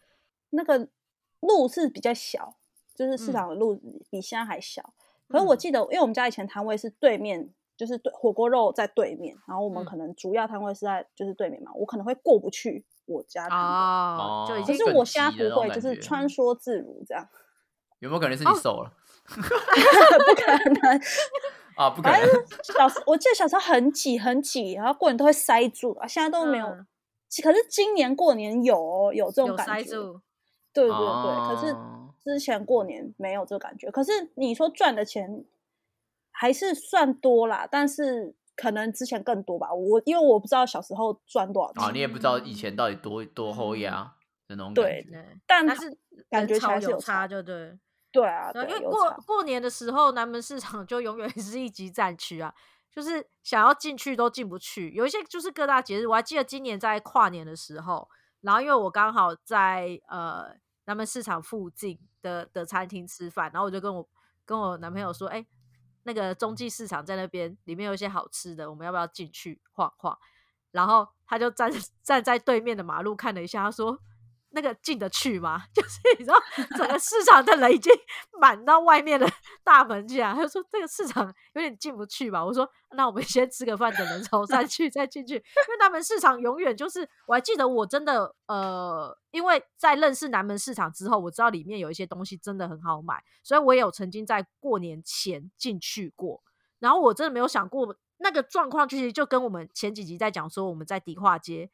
那个路是比较小，就是市嗯。场的路比现在还小。可是我嗯。记得，因为我们家以前摊位是对面，就是对火锅肉在对面，然后我们嗯。可能主要摊位是在就是对面嘛，我可能会过不去我家摊位。哦，就已哦经可是我现在急的那不会，就是穿梭自如这样，有没有可能是你哦。瘦了 不可能。啊？不可能，小时我记得小时候很挤很挤，然后过年都会塞住啊，现在都没有。嗯可是今年过年有哦有这种感觉，塞住，对对对。可是哦之前过年没有这个感觉，可是你说赚的钱还是算多啦，但是可能之前更多吧。我因为我不知道小时候赚多少钱，啊，你也不知道以前到底多多厚呀的那种感对觉。对，但但是感觉起来潮有差。就对。对啊，对，因为过过年的时候，南门市场就永远 是一级战区啊，就是想要进去都进不去。有一些就是各大节日，我还记得今年在跨年的时候，然后因为我刚好在呃南门市场附近的的餐厅吃饭，然后我就跟我跟我男朋友说，哎、那个中继市场在那边，里面有一些好吃的，我们要不要进去晃晃？然后他就站 站在对面的马路看了一下，他说。那个进得去吗？就是你知道，整个市场的人已经 满到外面的 大门去啊。他就说这个市场有点进不去吧。我说那我们先吃个饭，等人潮散去再进去。因为南门市场永远就是，我还记得我真的呃，因为在认识南门市场之后，我知道里面有一些东西真的很好买，所以我也有曾经在过年前进去过。然后我真的没有想过那个状况，其实就跟我们前几集在讲说我们在迪化街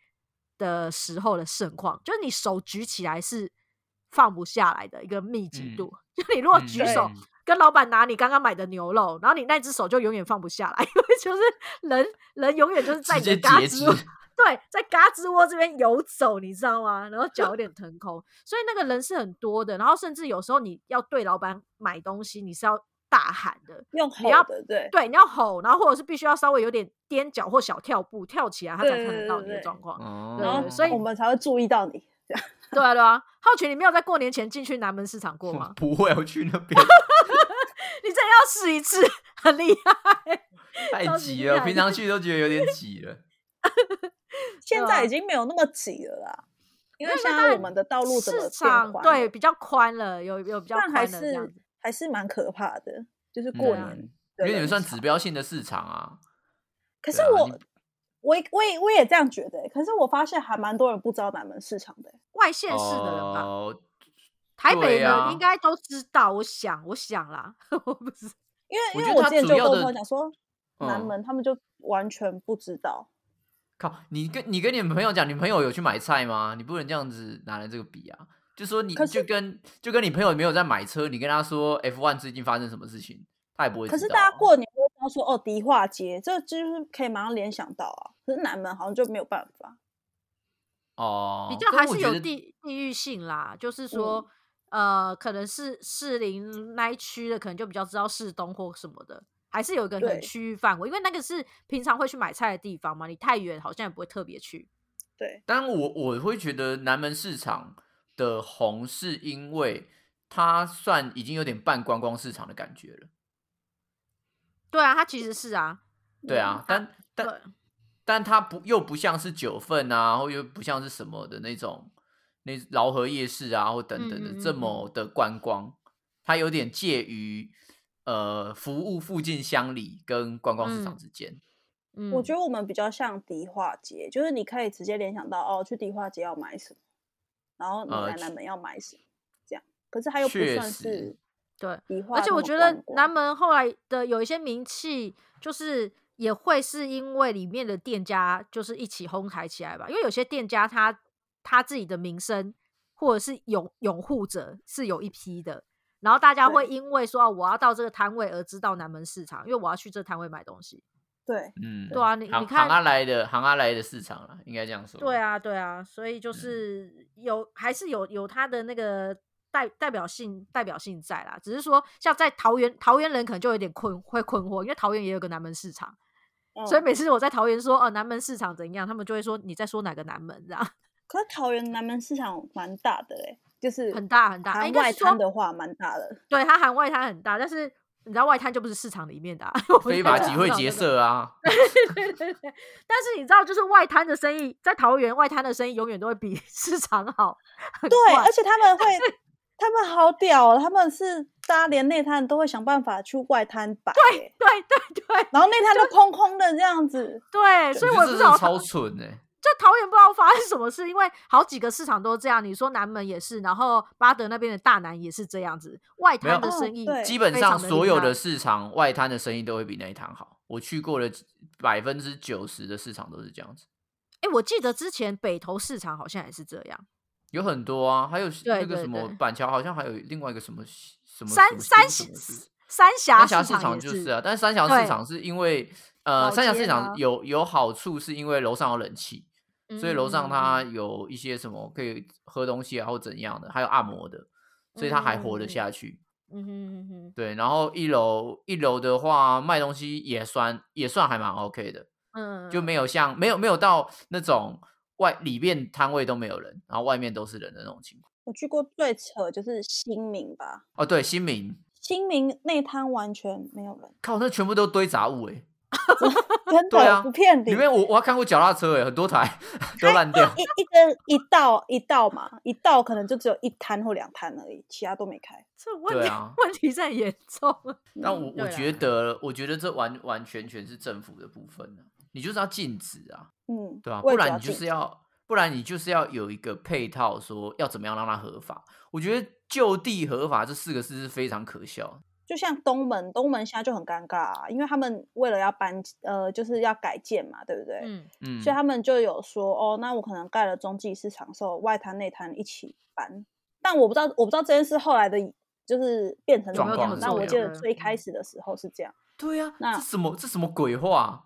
的时候的盛况，就是你手举起来是放不下来的一个密集度。就你如果嗯举手、嗯跟老板拿你刚刚买的牛肉，然后你那只手就永远放不下来，因为就是人人永远就是在你的嘎截吱窝，对，在嘎吱窝这边游走，你知道吗？然后脚有点腾空，所以那个人是很多的。然后甚至有时候你要对老板买东西，你是要大喊的，用吼的，对对，你要吼，然后或者是必须要稍微有点踮脚或小跳步跳起来，他才看得到你的状况。哦然后所以我们才会注意到你。对啊，对啊。浩群，你没有在过年前进去南门市场过吗？不会，我去那边 你真的要试一次，很厉害。太挤了，厉害平常去都觉得有点挤了。现在已经没有那么挤了啦，因为现在我们的道路整个市场对比较宽了，有有比较宽的这样子。还是蛮可怕的，就是过年因为你们算指标性的市场啊。可是我、啊我也我也我也这样觉得欸、可是我发现还蛮多人不知道南门市场的欸、外县市的人吧，哦，台北人应该都知道，我想，我想啦，我不知因为因为我之前就跟我朋友讲说，南嗯门他们就完全不知道。靠，你跟你跟你们朋友讲，你朋友有去买菜吗？你不能这样子拿来这个比啊！就说你就跟就跟你朋友没有在买车，你跟他说 F one 最近发生什么事情，他也不会啊。可是大家过年都会说哦，迪化街，这就是可以马上联想到啊。可是南门好像就没有办法。哦，比较还是有地地域性啦，就是说，呃，可能是士林那一区的，可能就比较知道市东或什么的，还是有一个区域范围，因为那个是平常会去买菜的地方嘛，你太远好像也不会特别去。对，但我我会觉得南门市场的红，是因为它算已经有点半观光市场的感觉了。对啊，它其实是啊，对啊，但但但它不又不像是九份啊，或又不像是什么的那种那饶河夜市啊，或等等的、嗯嗯嗯这么的观光，它有点介于呃服务附近乡里跟观光市场嗯之间。嗯，我觉得我们比较像迪化街，就是你可以直接联想到哦，去迪化街要买什么，然后你呃来南门要买什么，这样。可是他又不算是对，而且我觉得南门后来的有一些名气，就是也会是因为里面的店家就是一起哄抬起来吧。因为有些店家他他自己的名声或者是拥拥护者是有一批的，然后大家会因为说、哦、我要到这个摊位而知道南门市场，因为我要去这摊位买东西。对嗯，对啊，你你看行阿来的行阿来的市场了，应该这样说。对啊，对啊，所以嗯就是有、还是有有它的那个代代表性代表性在啦。只是说像在桃园，桃园人可能就有点困会困惑，因为桃园也有个南门市场，所以嗯每次我在桃园说哦南门市场怎样，他们就会说你在说哪个南门这样，可是桃园南门市场蛮大的嘞，就是很大很大。含外滩的话蛮大的。对它含外滩很大，但是你知道外滩就不是市场里面的、啊，非法集会结社啊，对对对，但是你知道，就是外滩的生意，在桃园外滩的生意永远都会比 市场好。很对，而且他们 会，他们好屌哦，他们是大家连内滩都会想办法去外滩摆对，对对对然后内滩都空空的这样子。对，所以我不知道超蠢哎、就桃园不知道发生什么事，因为好几个市场都这样。你说南门也是，然后巴德那边的大南也是这样子，外滩的生意、基本上所有的市场外滩的生意都会比那一摊好。我去过的百分之九十的市场都是这样子，哎、我记得之前北投市场好像也是这样，有很多啊，还有那个什么板桥好像还有另外一个什么什么三三三峡三峡市场就是啊，但是三峡市场是因为呃三峡市场有有好处是因为楼上有冷气，所以楼上它嗯有一些什么可以喝东西啊或怎样的，还有按摩的，所以它还活得嗯下去。嗯哼嗯哼对，然后一楼一楼的话卖东西也算也算还蛮 OK 的，嗯，就没有像没有没有到那种外里面摊位都没有人，然后外面都是人的那种情况。我去过最扯就是新民吧，哦，对，新民新民内滩完全没有人，靠，那全部都堆杂物哎、真的、对啊不骗你。里面我我还看过脚踏车哎、很多台 都烂掉。一一根一道一道嘛，一道可能就只有一摊或两摊而已，其他都没开。这问题、啊 问题在严重。但我我觉得，我觉得这完完全全是政府的部分呢、你就是要禁止啊，嗯，对吧、不然你就是要，不然你就是要有一个配套，说要怎么样让它合法。我觉得就地合法这四个字是非常可笑的。就像东门，东门现在就很尴尬啊，因为他们为了要搬，呃，就是要改建嘛，对不对？嗯，嗯，所以他们就有说，哦，那我可能盖了中继市场的时候，外滩内滩一起搬。但我不知道，我不知道这件事后来的，就是变成怎么。样那我记得最嗯开始的时候是这样，对呀、那这什么这什么鬼话？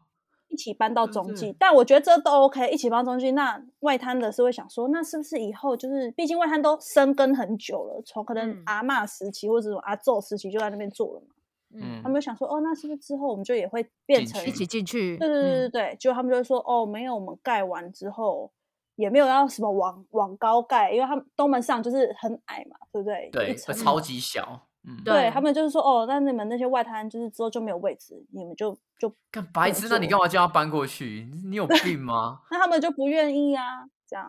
一起搬到中继。但我觉得这都 OK，一起搬中继。那外滩的是会想说，那是不是以后就是，毕竟外滩都生根很久了，从可能嗯阿嬷时期或者什么阿昼时期就在那边做了嘛。嗯他们就想说，哦，那是不是之后我们就也会变成一起进去。对对对对嗯对，就他们就会说，哦，没有，我们盖完之后也没有要什么往往高盖，因为他们东门上就是很矮嘛，对不对？对，超级小。嗯，对对他们就是说，哦，那你们那些外滩就是之后就没有位置，你们就就干白痴，那你干嘛叫他搬过去？你你有病吗？那他们就不愿意啊，这样，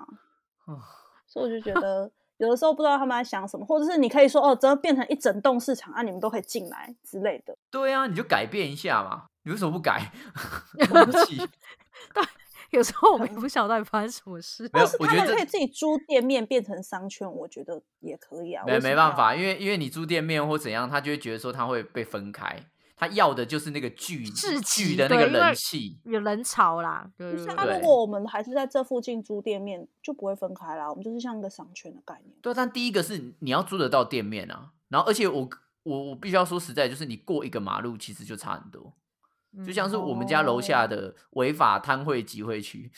啊所以我就觉得有的时候不知道他们在想什么，或者是你可以说，哦，只要变成一整栋市场啊，你们都可以进来之类的。对啊，你就改变一下嘛。你为什么不改？对不起，有时候我们也不晓得到底发生什么事。没有但是我觉得这他们可以自己租店面变成商圈，我觉得也可以啊。没没办法，因为因为你租店面或怎样，他就会觉得说他会被分开，他要的就是那个聚聚的那个人气。有人潮啦，对不是啊，对对对如果我们还是在这附近租店面，就不会分开啦。我们就是像一个商圈的概念。对，但第一个是你要租得到店面啊，然后而且我我我必须要说实在，就是你过一个马路其实就差很多，就像是我们家楼下哦的违法摊会集会区，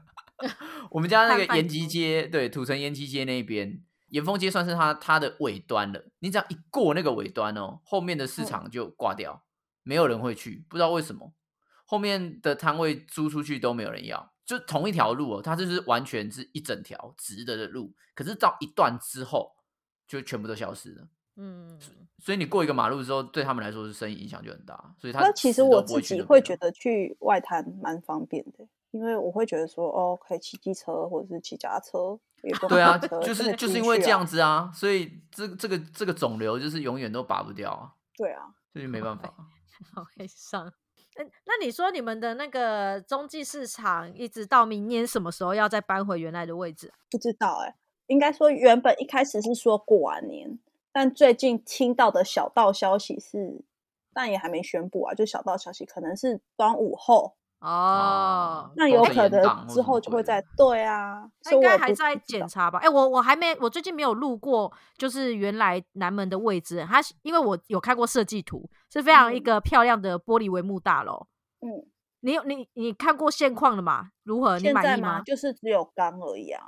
我们家 那个延吉街，对，土城延吉街那边，延丰街算是它它的尾端了。你只要一过那个尾端哦，后面的市嗯场就挂掉，没有人会去，不知道为什么，后面的摊位租出去都没有人要。就同一条路哦，它就是完全是一整条直的的路，可是到一段之后，就全部都消失了。嗯，所以你过一个马路之后，对他们来说是生意影响就很大。所以他那其实我自己会觉得去外滩蛮方便的，因为我会觉得说，哦，可以骑机车或者是骑脚踏车，也对啊，就是就是因为这样子啊，所以这这个这个肿瘤就是永远都拔不掉啊，对啊，这就没办法。好悲伤。那那你说你们的那个中继市场，一直到明年什么时候要再搬回原来的位置啊？不知道哎、应该说原本一开始是说过完年，但最近听到的小道消息是，但也还没宣布啊，就小道消息可能是端午后，哦，那有可能之后就会在对啊，那应该还在检查吧？哎、我我还没，我最近没有路过，就是原来南门的位置。它是因为我有看过设计图，是非常一嗯个漂亮的玻璃帷幕大楼。嗯，你有你你看过现况了吗？如何？你现在满意吗？就是只有钢而已啊，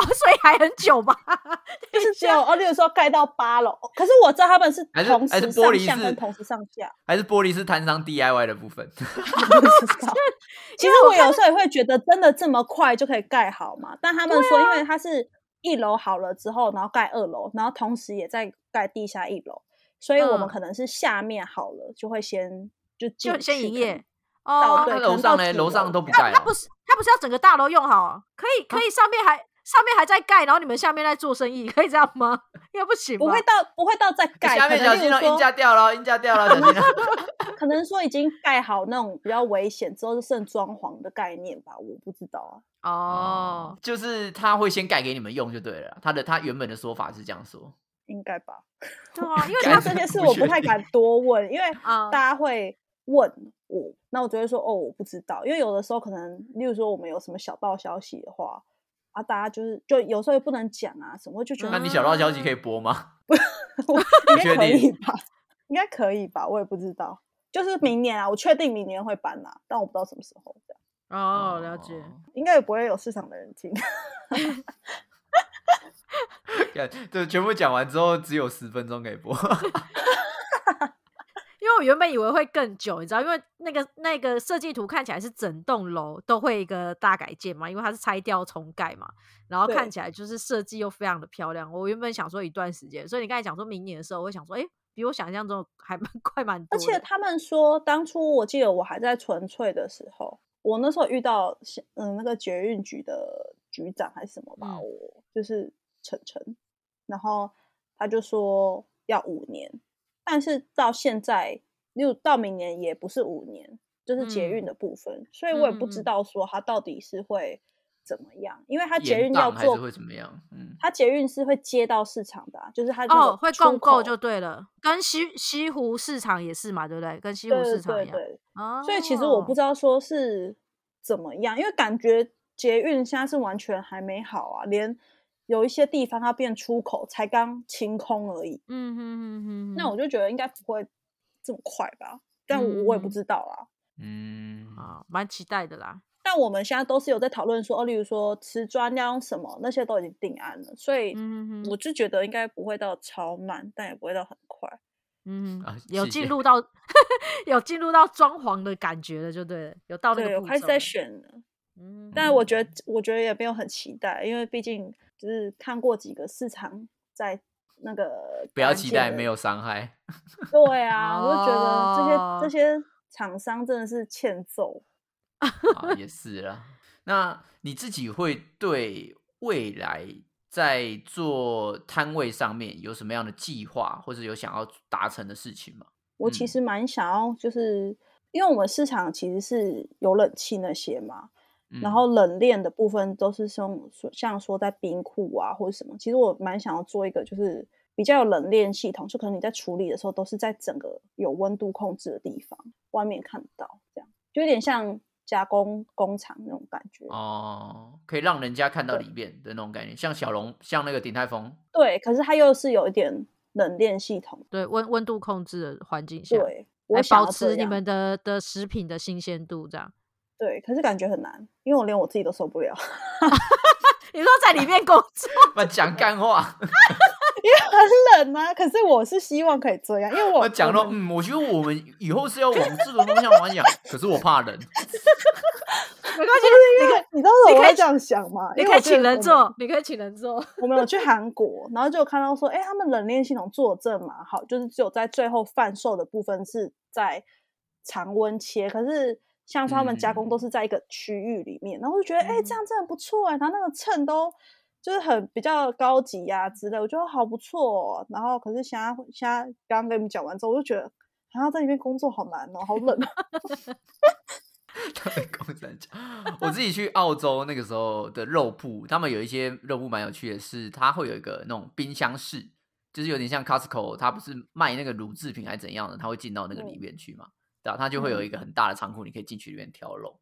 哦，所以还很久吧？就是只有 哦，例如说盖到八楼，可是我知道他们是还是同还是时玻璃是上下跟同时上下，还是玻璃是摊商 DIY 的部分。其实我有时候也会觉得，真的这么快就可以盖好吗？但他们说，因为它是一楼好了之后，然后盖二楼，然后同时也在盖地下一楼，所以我们嗯可能是下面好了，就会先就就先营业哦。对，楼上呢？楼上都不盖了。它不是它不是要整个大楼用好啊？可以可以，上面还上面还在盖，然后你们下面在做生意，可以这样吗？应该不行吧？不会到不会到再盖，下面小心哦，能例如说阴价掉了，阴价掉了，小心哦。可能说已经盖好那种比较危险，之后就剩装潢的概念吧，我不知道啊。哦，就是他会先盖给你们用就对了。他的他原本的说法是这样说，应该吧，对啊，因为盖那它这件事 我不太敢多问，因为啊大家会问我，那我就会说哦，我不知道，因为有的时候可能，例如说我们有什么小道消息的话，啊，大家就是就有时候也不能讲啊，什么就觉得那你小道消息可以播吗？应该确可以定吧，应该可以吧，我也不知道，就是明年啊，我确定明年会搬啦，但我不知道什么时候，这样哦，了解。哦应该也不会有市场的人听。干对，全部讲完之后只有十分钟可以播。因为我原本以为会更久，你知道，因为那个那个设计图看起来是整栋楼都会一个大改建嘛，因为它是拆掉重盖嘛，然后看起来就是设计又非常的漂亮。我原本想说一段时间，所以你刚才讲说明年的时候，我会想说，哎、比我想象中还蛮快蛮多。而且他们说，当初我记得我还在纯粹的时候，我那时候遇到嗯那个捷运局的局长还是什么吧，嗯我就是晨晨，然后他就说要五年，但是到现在，例如到明年也不是五年，就是捷运嗯的部分，所以我也不知道说它到底是会怎么样，因为它捷延运要做会怎么样？嗯，它捷运是会接到市场的、啊，就是他那哦，会出口共购就对了，跟西西湖市场也是嘛，对不对？跟西湖市场一样。对对，哦，所以其实我不知道说是怎么样，因为感觉捷运现在是完全还没好啊，连有一些地方它变出口才刚清空而已。嗯哼哼哼，那我就觉得应该不会这么快吧，但我我也不嗯知道啦。嗯，好，蛮期待的啦。但我们现在都是有在讨论说，哦，例如说瓷砖要用什么，那些都已经定案了，所以我就觉得应该不会到超慢，但也不会到很快。嗯啊，有进入到 有进入到装潢的感觉了，就对了，有到那对，个步我开始在。选了。嗯，但我觉得，我觉得也没有很期待，因为毕竟就是看过几个市场在那个不要期待没有伤害。对啊，我就觉得这些、哦这些厂商真的是欠揍。啊，也 是啦。那你自己会对未来在做摊位上面有什么样的计划，或者有想要达成的事情吗？嗯我其实蛮想要，就是因为我们市场其实是有冷气那些嘛，然后冷链的部分都是像像说在冰库啊或者什么。其实我蛮想要做一个，就是比较有冷链系统，就可能你在处理的时候都是在整个有温度控制的地方，外面看得到，这样就有点像加工工厂那种感觉哦，可以让人家看到里面的那种感觉，像小龙，像那个鼎泰丰。对，可是它又是有一点冷链系统，对温温度控制的环境下，对，来保持你们的的食品的新鲜度，这样。对，可是感觉很难，因为我连我自己都受不了。你说在里面工作，不讲干话，因为很冷啊。可是我是希望可以这样，因为我 讲了，嗯，我觉得我们以后是要往这个方向发展。可是我怕冷，没关系，因为你知道我会这样想吗？你可以请人做，你可以请人做。我们有去韩国，然后就看到说，哎，他们冷链系统做的真蛮好，就是只有在最后贩售的部分是在常温切，可是。像说他们加工都是在一个区域里面，然后就觉得哎，这样真的不错哎，他那个秤都就是很比较高级呀之类，我觉得好不错。然后可是现在现在刚刚跟你们讲完之后，我就觉得好像在里面工作好难哦，好冷。他在工厂讲，我自己去澳洲那个时候的肉铺，他们有一些肉铺蛮有趣的，是它会有一个那种冰箱室，就是有点像 Costco，它不是卖那个乳制品还是怎样的，它会进到那个里面去嘛。对啊，它就会有一个很大的仓库，你可以进去里面挑肉，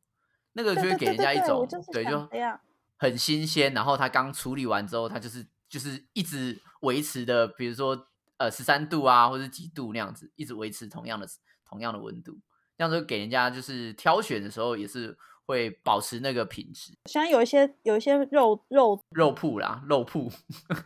那个就会给人家一种对，就很新鲜。然后它刚处理完之后，它就是就是一直维持的，比如说呃十三度啊，或者几度那样子，一直维持同样的同样的温度，这样子给人家就是挑选的时候也是会保持那个品质。像有一些有一些肉肉肉铺啦，肉铺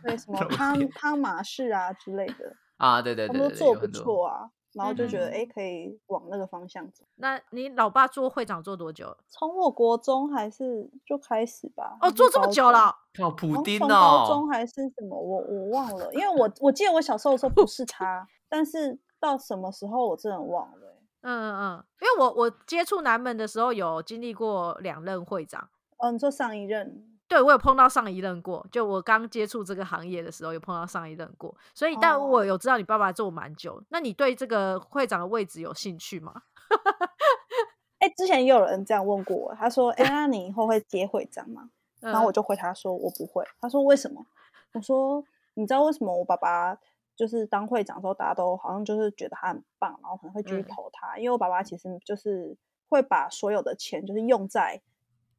对什 么汤汤马士啊之类的啊，对对对，他们做不错啊。然后就觉得哎，可以往那个方向走。那你老爸做会长做多久？从我国中还是就开始吧。哦，做这么久了。靠，普丁哦。从高中还是什么？我我忘了，因为我我记得我小时候的时候不是他，但是到什么时候我真的忘了。嗯嗯嗯，因为我我接触南门的时候有经历过两任会长。哦，你说上一任。对，我有碰到上一任过，就我刚接触这个行业的时候，有碰到上一任过，所以，但我有知道你爸爸做蛮久，那你对这个会长的位置有兴趣吗？哎，之前也有人这样问过我，他说：“哎，那你以后会接会长吗？”然后我就回他说：“我不会。”他说：“为什么？”我说：“你知道为什么我爸爸就是当会长的时候，大家都好像就是觉得他很棒，然后可能会继续投他，因为我爸爸其实就是会把所有的钱就是用在，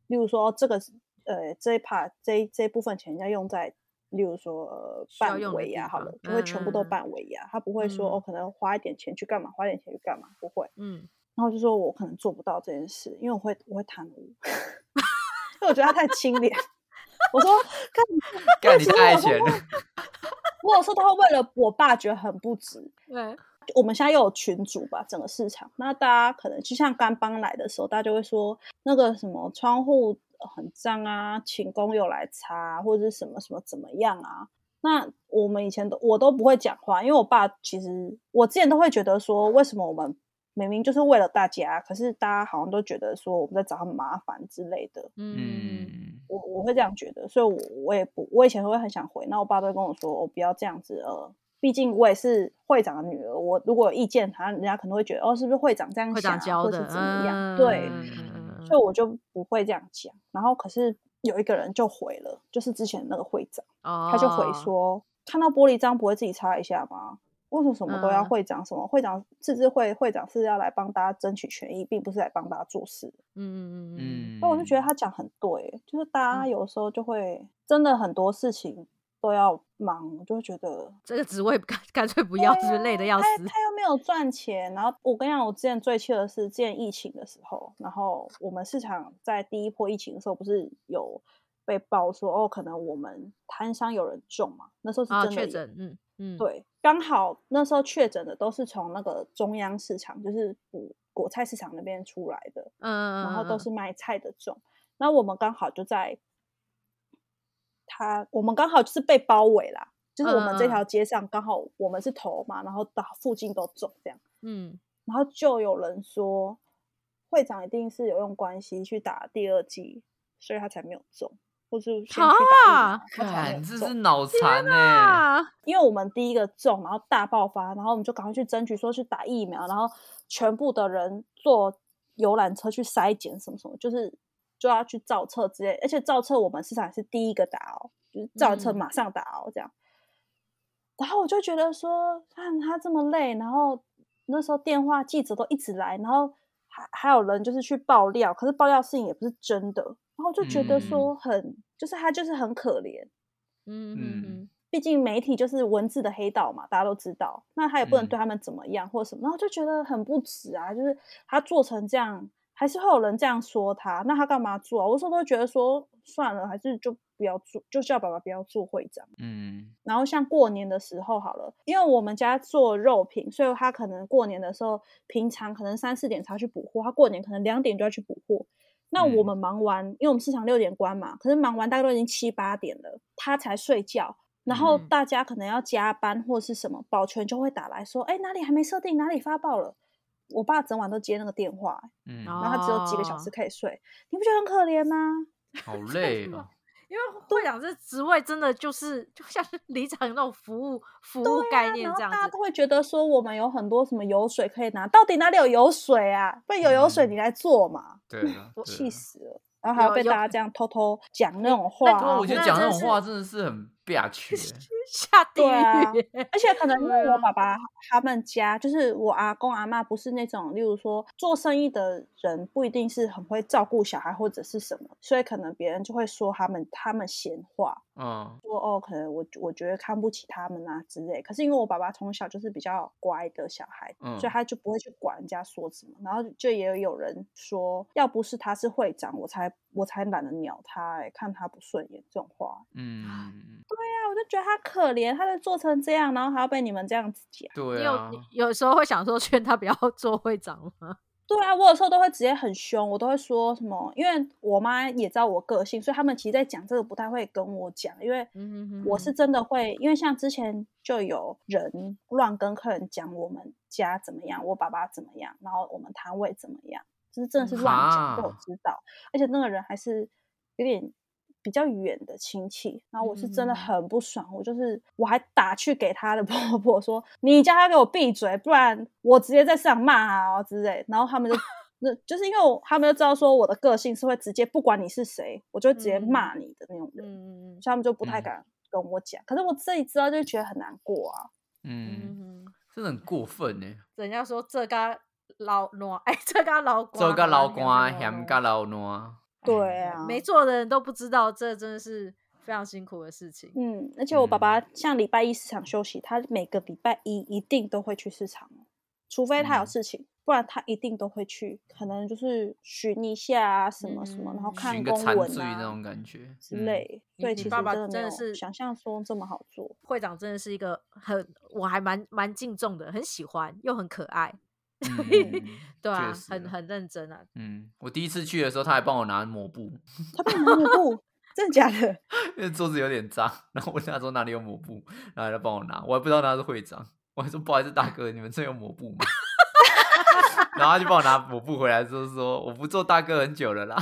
例如说这个。”呃，这一 part 这这部分钱要用在，例如说办尾牙好了，就会全部都办尾牙，他不会说哦，可能花一点钱去干嘛，花点钱去干嘛，不会。嗯，然后就说我可能做不到这件事，因为我会我会贪污，因为我觉得他太清廉。我说干 干你太钱了。我有时候都会为了我爸觉得很不值。对，我们现在又有群主吧，整个市场，那大家可能就像刚搬来的时候，大家就会说那个什么窗户。很脏啊，请工友来擦，或者是什么什么怎么样啊？那我们以前都我都不会讲话，因为我爸其实我之前都会觉得说，为什么我们明明就是为了大家，可是大家好像都觉得说我们在找他们麻烦之类的。嗯，我我会这样觉得，所以我我也不，我以前会很想回，那我爸都会跟我说，我不要这样子呃，毕竟我也是会长的女儿，我如果有意见，他人家可能会觉得哦，是不是会长这样想，或是怎么样？对。所以我就不会这样讲，然后可是有一个人就回了，就是之前那个会长，他就回说，看到玻璃章不会自己擦一下吗？为什么什么都要会长？什么会长自治会会长是要来帮大家争取权益，并不是来帮大家做事。嗯嗯嗯。那我就觉得他讲很对，就是大家有时候就会真的很多事情。都要忙，我就会觉得这个职位干 干脆不要，是累的要死。他他又没有赚钱，然后我跟你讲，我之前最气的是之前疫情的时候，然后我们市场在第一波疫情的时候，不是有被爆说哦，可能我们摊商有人中嘛？那时候是真的确诊，嗯嗯，对，刚好那时候确诊的都是从那个中央市场，就是果果菜市场那边出来的，嗯，然后都是卖菜的种，那我们刚好就在。他我们刚好就是被包围啦，就是我们这条街上刚好我们是头嘛，然后到附近都中这样，嗯，然后就有人说会长一定是有用关系去打第二剂，所以他才没有中，或是先去打疫苗，这是脑残呢。因为我们第一个中，然后大爆发，然后我们就赶快去争取说去打疫苗，然后全部的人坐游览车去筛检什么什么，就是。就要去造册之类，而且造册我们市场是第一个打哦，就是造完册嗯。马上打哦这样。然后我就觉得说，看他这么累，然后那时候电话记者都一直来，然后还还有人就是去爆料，可是爆料事情也不是真的，然后我就觉得说很，就是他就是很可怜，嗯嗯嗯嗯。毕竟媒体就是文字的黑道嘛，大家都知道，那他也不能嗯。对他们怎么样或者什么，然后就觉得很不值啊，就是他做成这样，还是会有人这样说他，那他干嘛做啊？我有时候都会觉得说算了，还是就不要做，就叫爸爸不要做会长。嗯然后像过年的时候好了，因为我们家做肉品，所以他可能过年的时候，平常可能三四点才去补货，他过年可能两点就要去补货。那我嗯们忙完，因为我们市场六点关嘛，可是忙完大概都已经七八点了，他才睡觉。然后嗯大家可能要加班或是什么，保全就会打来说：“哎，哪里还没设定，哪里发报了。”我爸整晚都接那个电话，嗯，哦然后他只有几个小时哦可以睡，你不觉得很可怜吗？好累哦。因为会长这职位真的就是就像是里长那种服务服务概念这样子，大家都会觉得说我们有很多什么油水可以拿，到底哪里有油水啊？不然有油水嗯你来做嘛，对啊，气死了。然后还要被大家这样偷偷讲那种话、啊，不过我觉得讲那种话真的是很憋屈欸。下地狱。而且可能因为我爸爸他们家，就是我阿公阿妈，不是那种，例如说做生意的人，不一定是很会照顾小孩或者是什么，所以可能别人就会说他们他们闲话，嗯说哦，可能我我觉得看不起他们啊之类。可是因为我爸爸从小就是比较乖的小孩，嗯所以他就不会去管人家说什么。然后就也有人说，要不是他是会长，我才我才懒得鸟他、欸，看他不顺眼这种话。嗯，对啊，我就觉得他可怜，他就做成这样，然后还要被你们这样子讲。对你有啊，有时候会想说劝他不要做会长吗？对啊，我有时候都会直接很凶，我都会说什么，因为我妈也知道我个性，所以他们其实在讲这个不太会跟我讲，因为我是真的会，因为像之前就有人乱跟客人讲我们家怎么样，我爸爸怎么样，然后我们摊位怎么样，就是真的是乱讲，被我知道，而且那个人还是有点比较远的亲戚，然后我是真的嗯很不爽，我就是我还打去给他的 婆婆说，你叫他给我闭嘴，不然我直接在市场骂他哦之类，然后他们就。那就是因为我他们就知道说我的个性是会直接不管你是谁，我就会直接嗯骂你的那种人。嗯所以他们就不太嗯敢跟我讲。可是我自己知道，就觉得很难过啊。嗯，真的很过分呢。人家说这个老暖，哎，这个老做个老瓜官，嫌个老暖。对啊，没做的人都不知道，这真的是非常辛苦的事情。嗯，而且我爸嗯爸像礼拜一市场休息，他每个礼拜一一定都会去市场哦，除非他有嗯事情，不然他一定都会去，可能就是巡一下啊，什么什么，然后嗯看寻个公文啊那啊种感觉之。嗯类。所以其实真的真的是想象中这么好做。会长真的是一个很，我还蛮蛮敬重的，很喜欢又很可爱，嗯对啊很很认真啊。嗯，我第一次去的时候，他还帮我拿抹布，他帮你拿抹布，真的假的？因为桌子有点脏，然后我问他说哪里有抹布，然后他帮我拿，我还不知道他是会长，我还说不好意思大哥，你们这有抹布吗？然后他就帮我拿抹布回来，就是说我不做大哥很久了啦。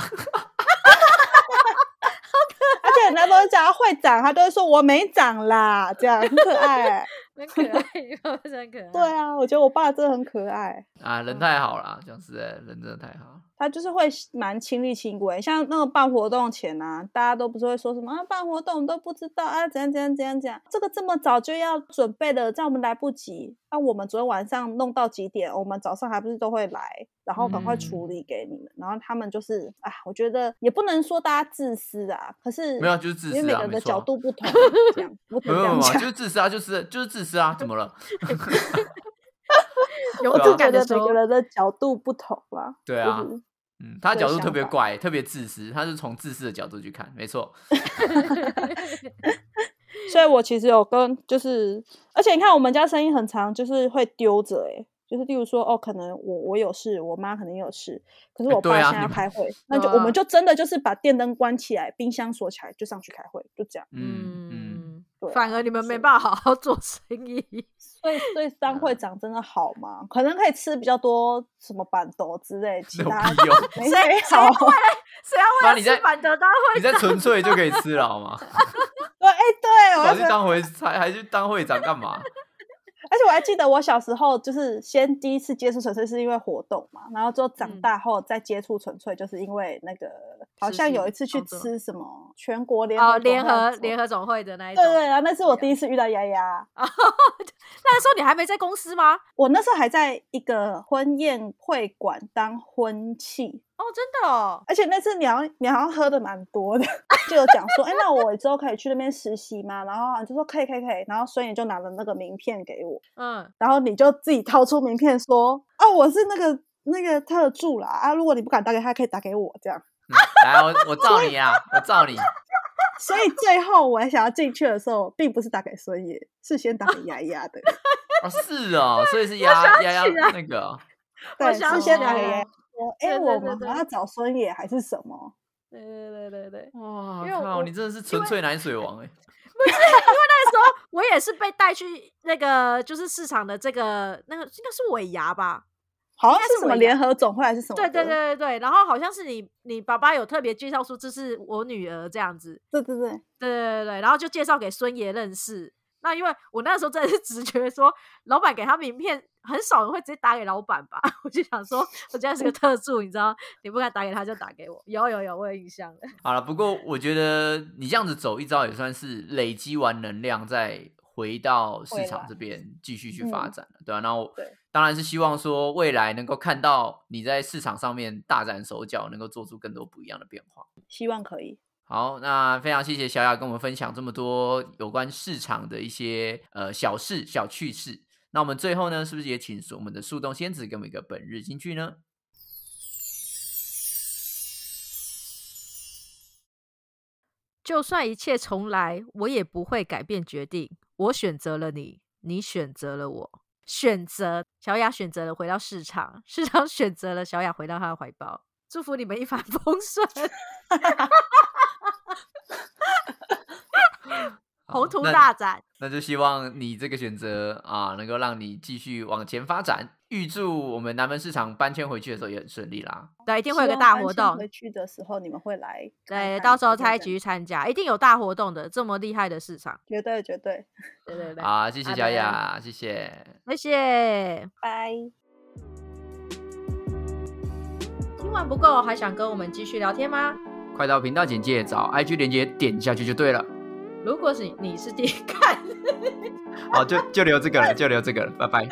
而且很多人讲他会长，他都会说我没长啦，这样很可爱欸、很可爱，你爸爸真的很可爱。对啊，我觉得我爸真的很可爱。啊，人太好了，讲实在，人真的太好了。他就是会蛮亲力亲为，像那个办活动前啊，大家都不是会说什么啊，办活动都不知道啊，怎样怎样怎样怎样，这个这么早就要准备的，这样我们来不及。那、我们昨天晚上弄到几点？我们早上还不是都会来，然后赶快处理给你们。然后他们就是啊，我觉得也不能说大家自私啊，可是没有就是自私因为每个人的角度不同，这样不没有没有，没有能这样讲就。是自私啊，就是就是自私啊，怎么了？有我就觉得感的时候每个人的角度不同啦。对啊就是嗯，他角度特别怪，特别自私，他是从自私的角度去看，没错。所以我其实有跟就是，而且你看我们家生意很长，就是会丢着哎，就是例如说哦，可能我我有事，我妈可能有事，可是哎我爸现在要开会，那就啊我们就真的就是把电灯关起来，冰箱锁起来，就上去开会，就这样。嗯反而你们没办法好好做生意。所以所以当会长真的好吗？可能可以吃比较多什么板豆之类，其他？没谁没谁好。谁要为了妈你在吃板豆当会你在纯粹就可以吃了好吗？对，哎、对，我跑要说，去当会还还去当会长干嘛？而且我还记得我小时候就是先第一次接触纯粹是因为活动嘛，然后之后长大后再接触纯粹，就是因为那个好像有一次去吃什么全国联合联合联合总会的那一种，对对啊，那是我第一次遇到丫丫。那时候你还没在公司吗？我那时候还在一个婚宴会馆当婚庆哦，真的哦。而且那次你好像你好像喝的蛮多的，就有讲说，哎，那我之后可以去那边实习吗？然后就说可以可以可以。然后孙颖就拿了那个名片给我，嗯，然后你就自己掏出名片说，哦，我是那个那个特助啦啊，如果你不敢打给他，可以打给我这样。来，我我照你啊，我照你。所以最后我想要进去的时候，并不是打给孙野，是先打给丫丫的。哦，是哦，所以是丫丫丫那个。对，是先打给丫丫说，哎，我们要找孙野还是什么？对对对对对。哇靠！你真的是纯粹奶水王哎。不是，因为那时候我也是被带去那个就是市场的这个那个应该是尾牙吧。好像是什么联合总会还是什么？对对对对对，然后好像是你你爸爸有特别介绍说这是我女儿这样子。对对对对对对对，然后就介绍给孙爷认识。那因为我那时候真的是直觉说，老板给他名片，很少人会直接打给老板吧？我就想说，我现在是个 特助，你知道，你不敢打给他就打给我。有有有，我有印象了。好了，不过我觉得你这样子走一招也算是累积完能量，再回到市场这边继续去发展了，对吧？然后对。当然是希望说未来能够看到你在市场上面大展手脚，能够做出更多不一样的变化。希望可以。好，那非常谢谢小雅跟我们分享这么多有关市场的一些呃小事小趣事。那我们最后呢，是不是也请我们的树洞仙子给我们一个本日金句呢？就算一切重来，我也不会改变决定。我选择了你，你选择了我。选择小雅选择了回到市场，市场选择了小雅回到他的怀抱。祝福你们一帆风顺，宏图大展。那就希望你这个选择啊，能够让你继续往前发展。预祝我们南门市场搬迁回去的时候也很顺利啦。对，一定会有个大活动。回去的时候你们会来，对，到时候他一起去参加，一定有大活动的。这么厉害的市场，绝对绝 对，对 对对。好，谢谢小雅，谢谢，谢谢，拜。听完不够，还想跟我们继续聊天吗？快到频道简介找 IG 连接点下去就对了。如果是你是第一看，好，就就留这个了，就留这个了，拜拜。